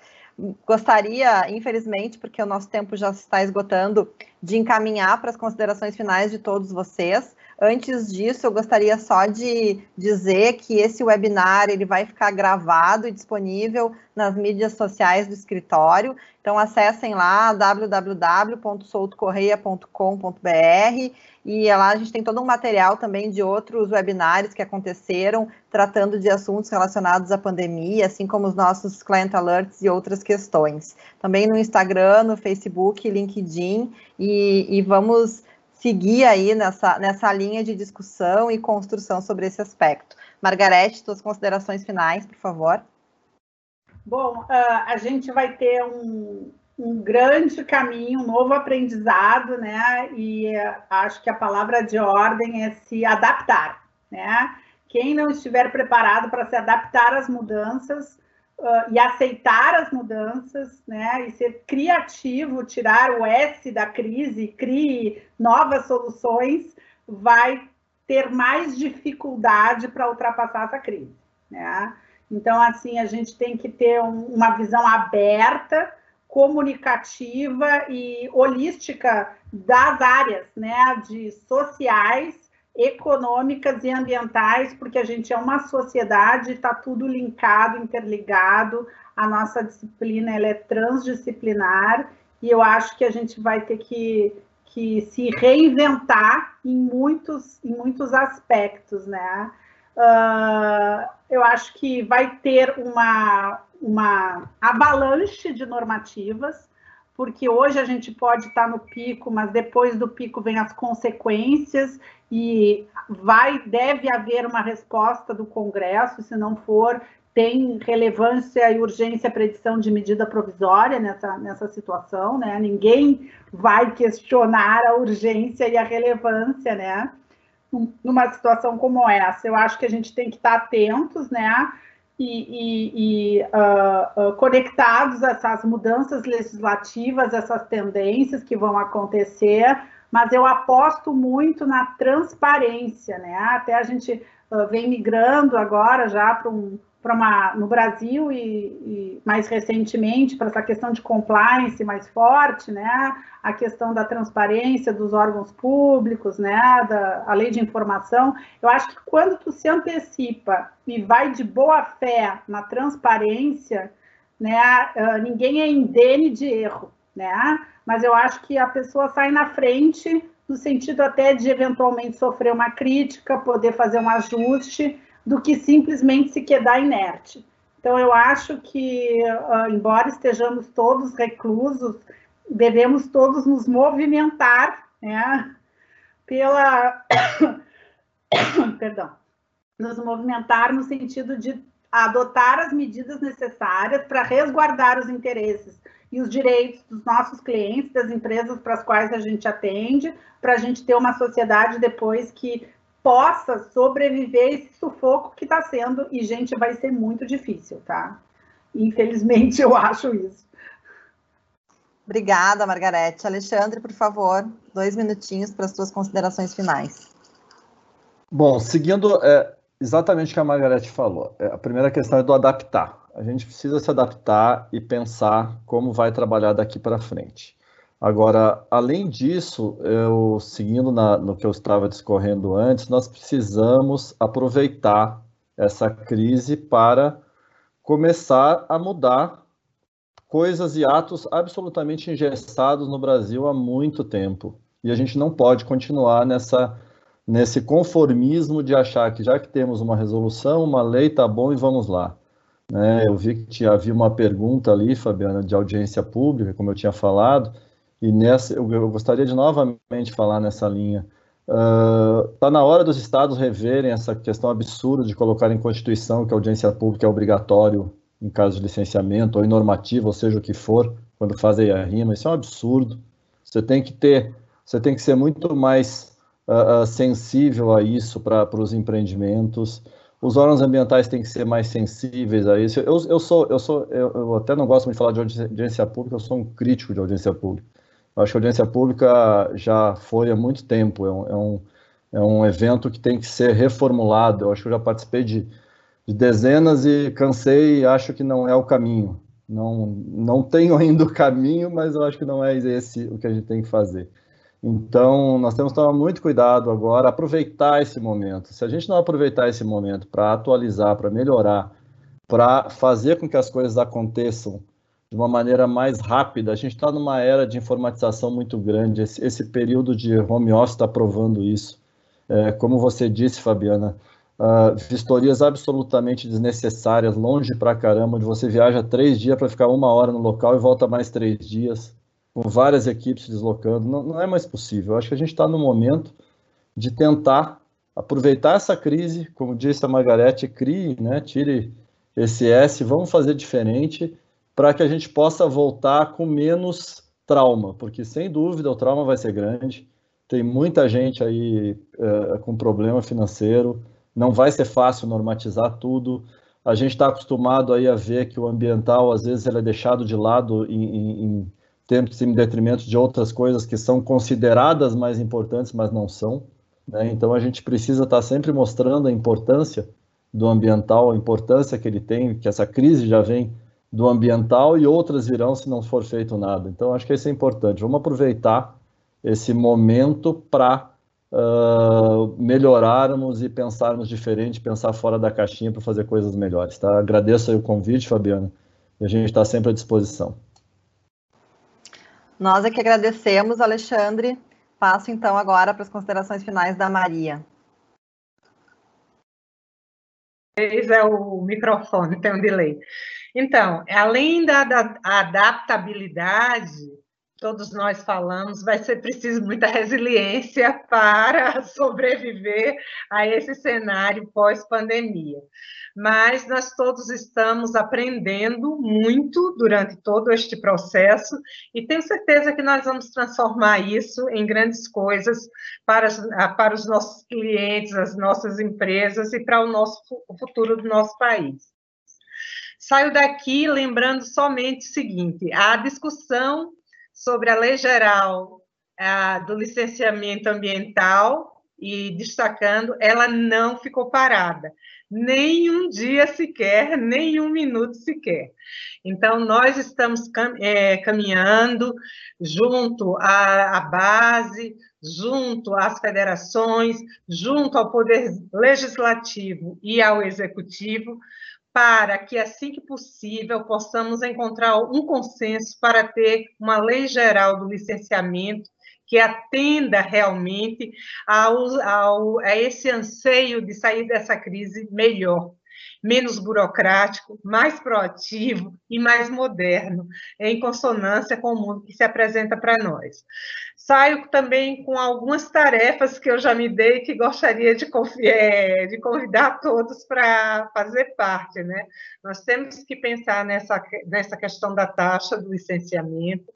Gostaria, infelizmente, porque o nosso tempo já está esgotando, de encaminhar para as considerações finais de todos vocês. Antes disso, eu gostaria só de dizer que esse webinar ele vai ficar gravado e disponível nas mídias sociais do escritório. Então, acessem lá www.soutocorreia.com.br e lá a gente tem todo um material também de outros webinários que aconteceram tratando de assuntos relacionados à pandemia, assim como os nossos client alerts e outras questões. Também no Instagram, no Facebook, LinkedIn e, e vamos seguir aí nessa, nessa linha de discussão e construção sobre esse aspecto. Margarete, suas considerações finais, por favor. Bom, uh, a gente vai ter um, um grande caminho, um novo aprendizado, né? E uh, acho que a palavra de ordem é se adaptar, né? Quem não estiver preparado para se adaptar às mudanças uh, e aceitar as mudanças, né? E ser criativo, tirar o S da crise, crie novas soluções, vai ter mais dificuldade para ultrapassar essa crise, né? Então, assim, a gente tem que ter um, uma visão aberta, comunicativa e holística das áreas, né, de sociais, econômicas e ambientais, porque a gente é uma sociedade, está tudo linkado, interligado. A nossa disciplina ela é transdisciplinar e eu acho que a gente vai ter que, que se reinventar em muitos, em muitos aspectos, né? Uh, eu acho que vai ter uma, uma avalanche de normativas, porque hoje a gente pode estar no pico, mas depois do pico vem as consequências e vai deve haver uma resposta do Congresso, se não for, tem relevância e urgência a predição de medida provisória nessa, nessa situação, né? Ninguém vai questionar a urgência e a relevância, né? Numa situação como essa, eu acho que a gente tem que estar atentos, né? E, e, e uh, uh, conectados a essas mudanças legislativas, essas tendências que vão acontecer, mas eu aposto muito na transparência, né? Até a gente uh, vem migrando agora já para um uma no Brasil e, e mais recentemente para essa questão de compliance mais forte, né? A questão da transparência dos órgãos públicos, né? Da a lei de informação. Eu acho que quando tu se antecipa e vai de boa fé na transparência, né? Uh, ninguém é indene de erro, né? mas eu acho que a pessoa sai na frente no sentido até de eventualmente sofrer uma crítica, poder fazer um ajuste, do que simplesmente se quedar inerte. Então, eu acho que, ah, embora estejamos todos reclusos, devemos todos nos movimentar, né, pela. Perdão. Nos movimentar no sentido de adotar as medidas necessárias para resguardar os interesses e os direitos dos nossos clientes, das empresas para as quais a gente atende, para a gente ter uma sociedade depois que possa sobreviver esse sufoco que está sendo, e, gente, vai ser muito difícil, tá? Infelizmente, eu acho isso. Obrigada, Margarete. Alexandre, por favor, dois minutinhos para as suas considerações finais. Bom, seguindo é, exatamente o que a Margarete falou, é, a primeira questão é do adaptar a gente precisa se adaptar e pensar como vai trabalhar daqui para frente. Agora, além disso, eu seguindo na, no que eu estava discorrendo antes, nós precisamos aproveitar essa crise para começar a mudar coisas e atos absolutamente engessados no Brasil há muito tempo. E a gente não pode continuar nessa nesse conformismo de achar que já que temos uma resolução, uma lei, tá bom e vamos lá. Né? Eu vi que havia uma pergunta ali, Fabiana, de audiência pública, como eu tinha falado, e nessa eu, eu gostaria de novamente falar nessa linha. Está uh, na hora dos estados reverem essa questão absurda de colocar em Constituição que a audiência pública é obrigatório em caso de licenciamento, ou em normativa, ou seja o que for, quando fazem a rima. Isso é um absurdo. Você tem que ter, você tem que ser muito mais uh, uh, sensível a isso para os empreendimentos. Os órgãos ambientais têm que ser mais sensíveis a isso. Eu, eu sou, eu sou, eu, eu até não gosto muito de falar de audiência pública. Eu sou um crítico de audiência pública. Eu acho que a audiência pública já foi há muito tempo. É um, é um, é um evento que tem que ser reformulado. Eu acho que eu já participei de, de dezenas e cansei e acho que não é o caminho. Não, não tenho ainda o caminho, mas eu acho que não é esse o que a gente tem que fazer. Então, nós temos que tomar muito cuidado agora, aproveitar esse momento. Se a gente não aproveitar esse momento para atualizar, para melhorar, para fazer com que as coisas aconteçam de uma maneira mais rápida, a gente está numa era de informatização muito grande. Esse, esse período de home office está provando isso. É, como você disse, Fabiana, uh, vistorias absolutamente desnecessárias, longe para caramba, onde você viaja três dias para ficar uma hora no local e volta mais três dias com várias equipes deslocando, não, não é mais possível. Eu acho que a gente está no momento de tentar aproveitar essa crise, como disse a Margarete, crie, né, tire esse S, vamos fazer diferente para que a gente possa voltar com menos trauma, porque sem dúvida o trauma vai ser grande, tem muita gente aí é, com problema financeiro, não vai ser fácil normatizar tudo, a gente está acostumado aí a ver que o ambiental, às vezes, ele é deixado de lado em, em tempos em detrimento de outras coisas que são consideradas mais importantes, mas não são. Né? Então a gente precisa estar sempre mostrando a importância do ambiental, a importância que ele tem, que essa crise já vem do ambiental e outras virão se não for feito nada. Então acho que isso é importante. Vamos aproveitar esse momento para uh, melhorarmos e pensarmos diferente, pensar fora da caixinha para fazer coisas melhores. Tá? Agradeço o convite, Fabiana, e a gente está sempre à disposição. Nós é que agradecemos, Alexandre. Passo então agora para as considerações finais da Maria. É o microfone, tem um delay. Então, além da, da adaptabilidade, todos nós falamos, vai ser preciso muita resiliência para sobreviver a esse cenário pós-pandemia mas nós todos estamos aprendendo muito durante todo este processo e tenho certeza que nós vamos transformar isso em grandes coisas para, para os nossos clientes, as nossas empresas e para o nosso o futuro do nosso país. Saio daqui lembrando somente o seguinte: a discussão sobre a lei geral do licenciamento ambiental e destacando, ela não ficou parada nem um dia sequer, nem um minuto sequer. Então, nós estamos é, caminhando junto à, à base, junto às federações, junto ao Poder Legislativo e ao Executivo, para que, assim que possível, possamos encontrar um consenso para ter uma lei geral do licenciamento que atenda realmente ao, ao, a esse anseio de sair dessa crise melhor, menos burocrático, mais proativo e mais moderno, em consonância com o mundo que se apresenta para nós. Saio também com algumas tarefas que eu já me dei que gostaria de, é, de convidar todos para fazer parte. Né? Nós temos que pensar nessa, nessa questão da taxa do licenciamento,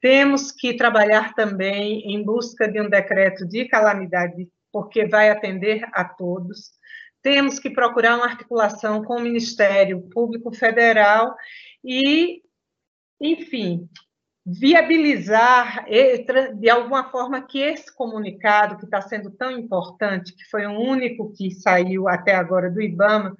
temos que trabalhar também em busca de um decreto de calamidade, porque vai atender a todos. Temos que procurar uma articulação com o Ministério Público Federal e, enfim, viabilizar de alguma forma que esse comunicado que está sendo tão importante, que foi o único que saiu até agora do IBAMA,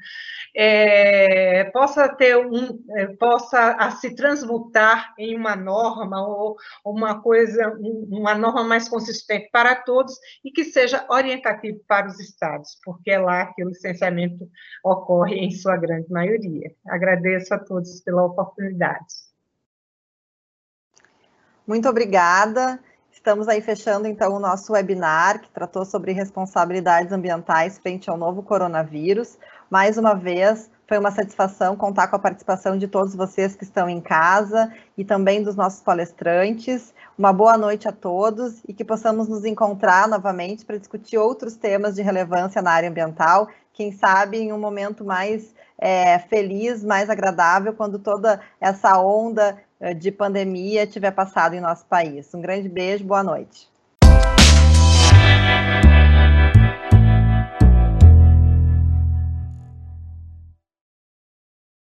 é, possa ter um, é, possa a, se transmutar em uma norma ou uma coisa, uma norma mais consistente para todos e que seja orientativo para os estados, porque é lá que o licenciamento ocorre em sua grande maioria. Agradeço a todos pela oportunidade. Muito obrigada. Estamos aí fechando então o nosso webinar que tratou sobre responsabilidades ambientais frente ao novo coronavírus. Mais uma vez, Foi uma satisfação contar com a participação de todos vocês que estão em casa e também dos nossos palestrantes. Uma boa noite a todos e que possamos nos encontrar novamente para discutir outros temas de relevância na área ambiental, quem sabe em um momento mais é, feliz, mais agradável, quando toda essa onda eh, de pandemia tiver passado em nosso país. Um grande beijo, boa noite.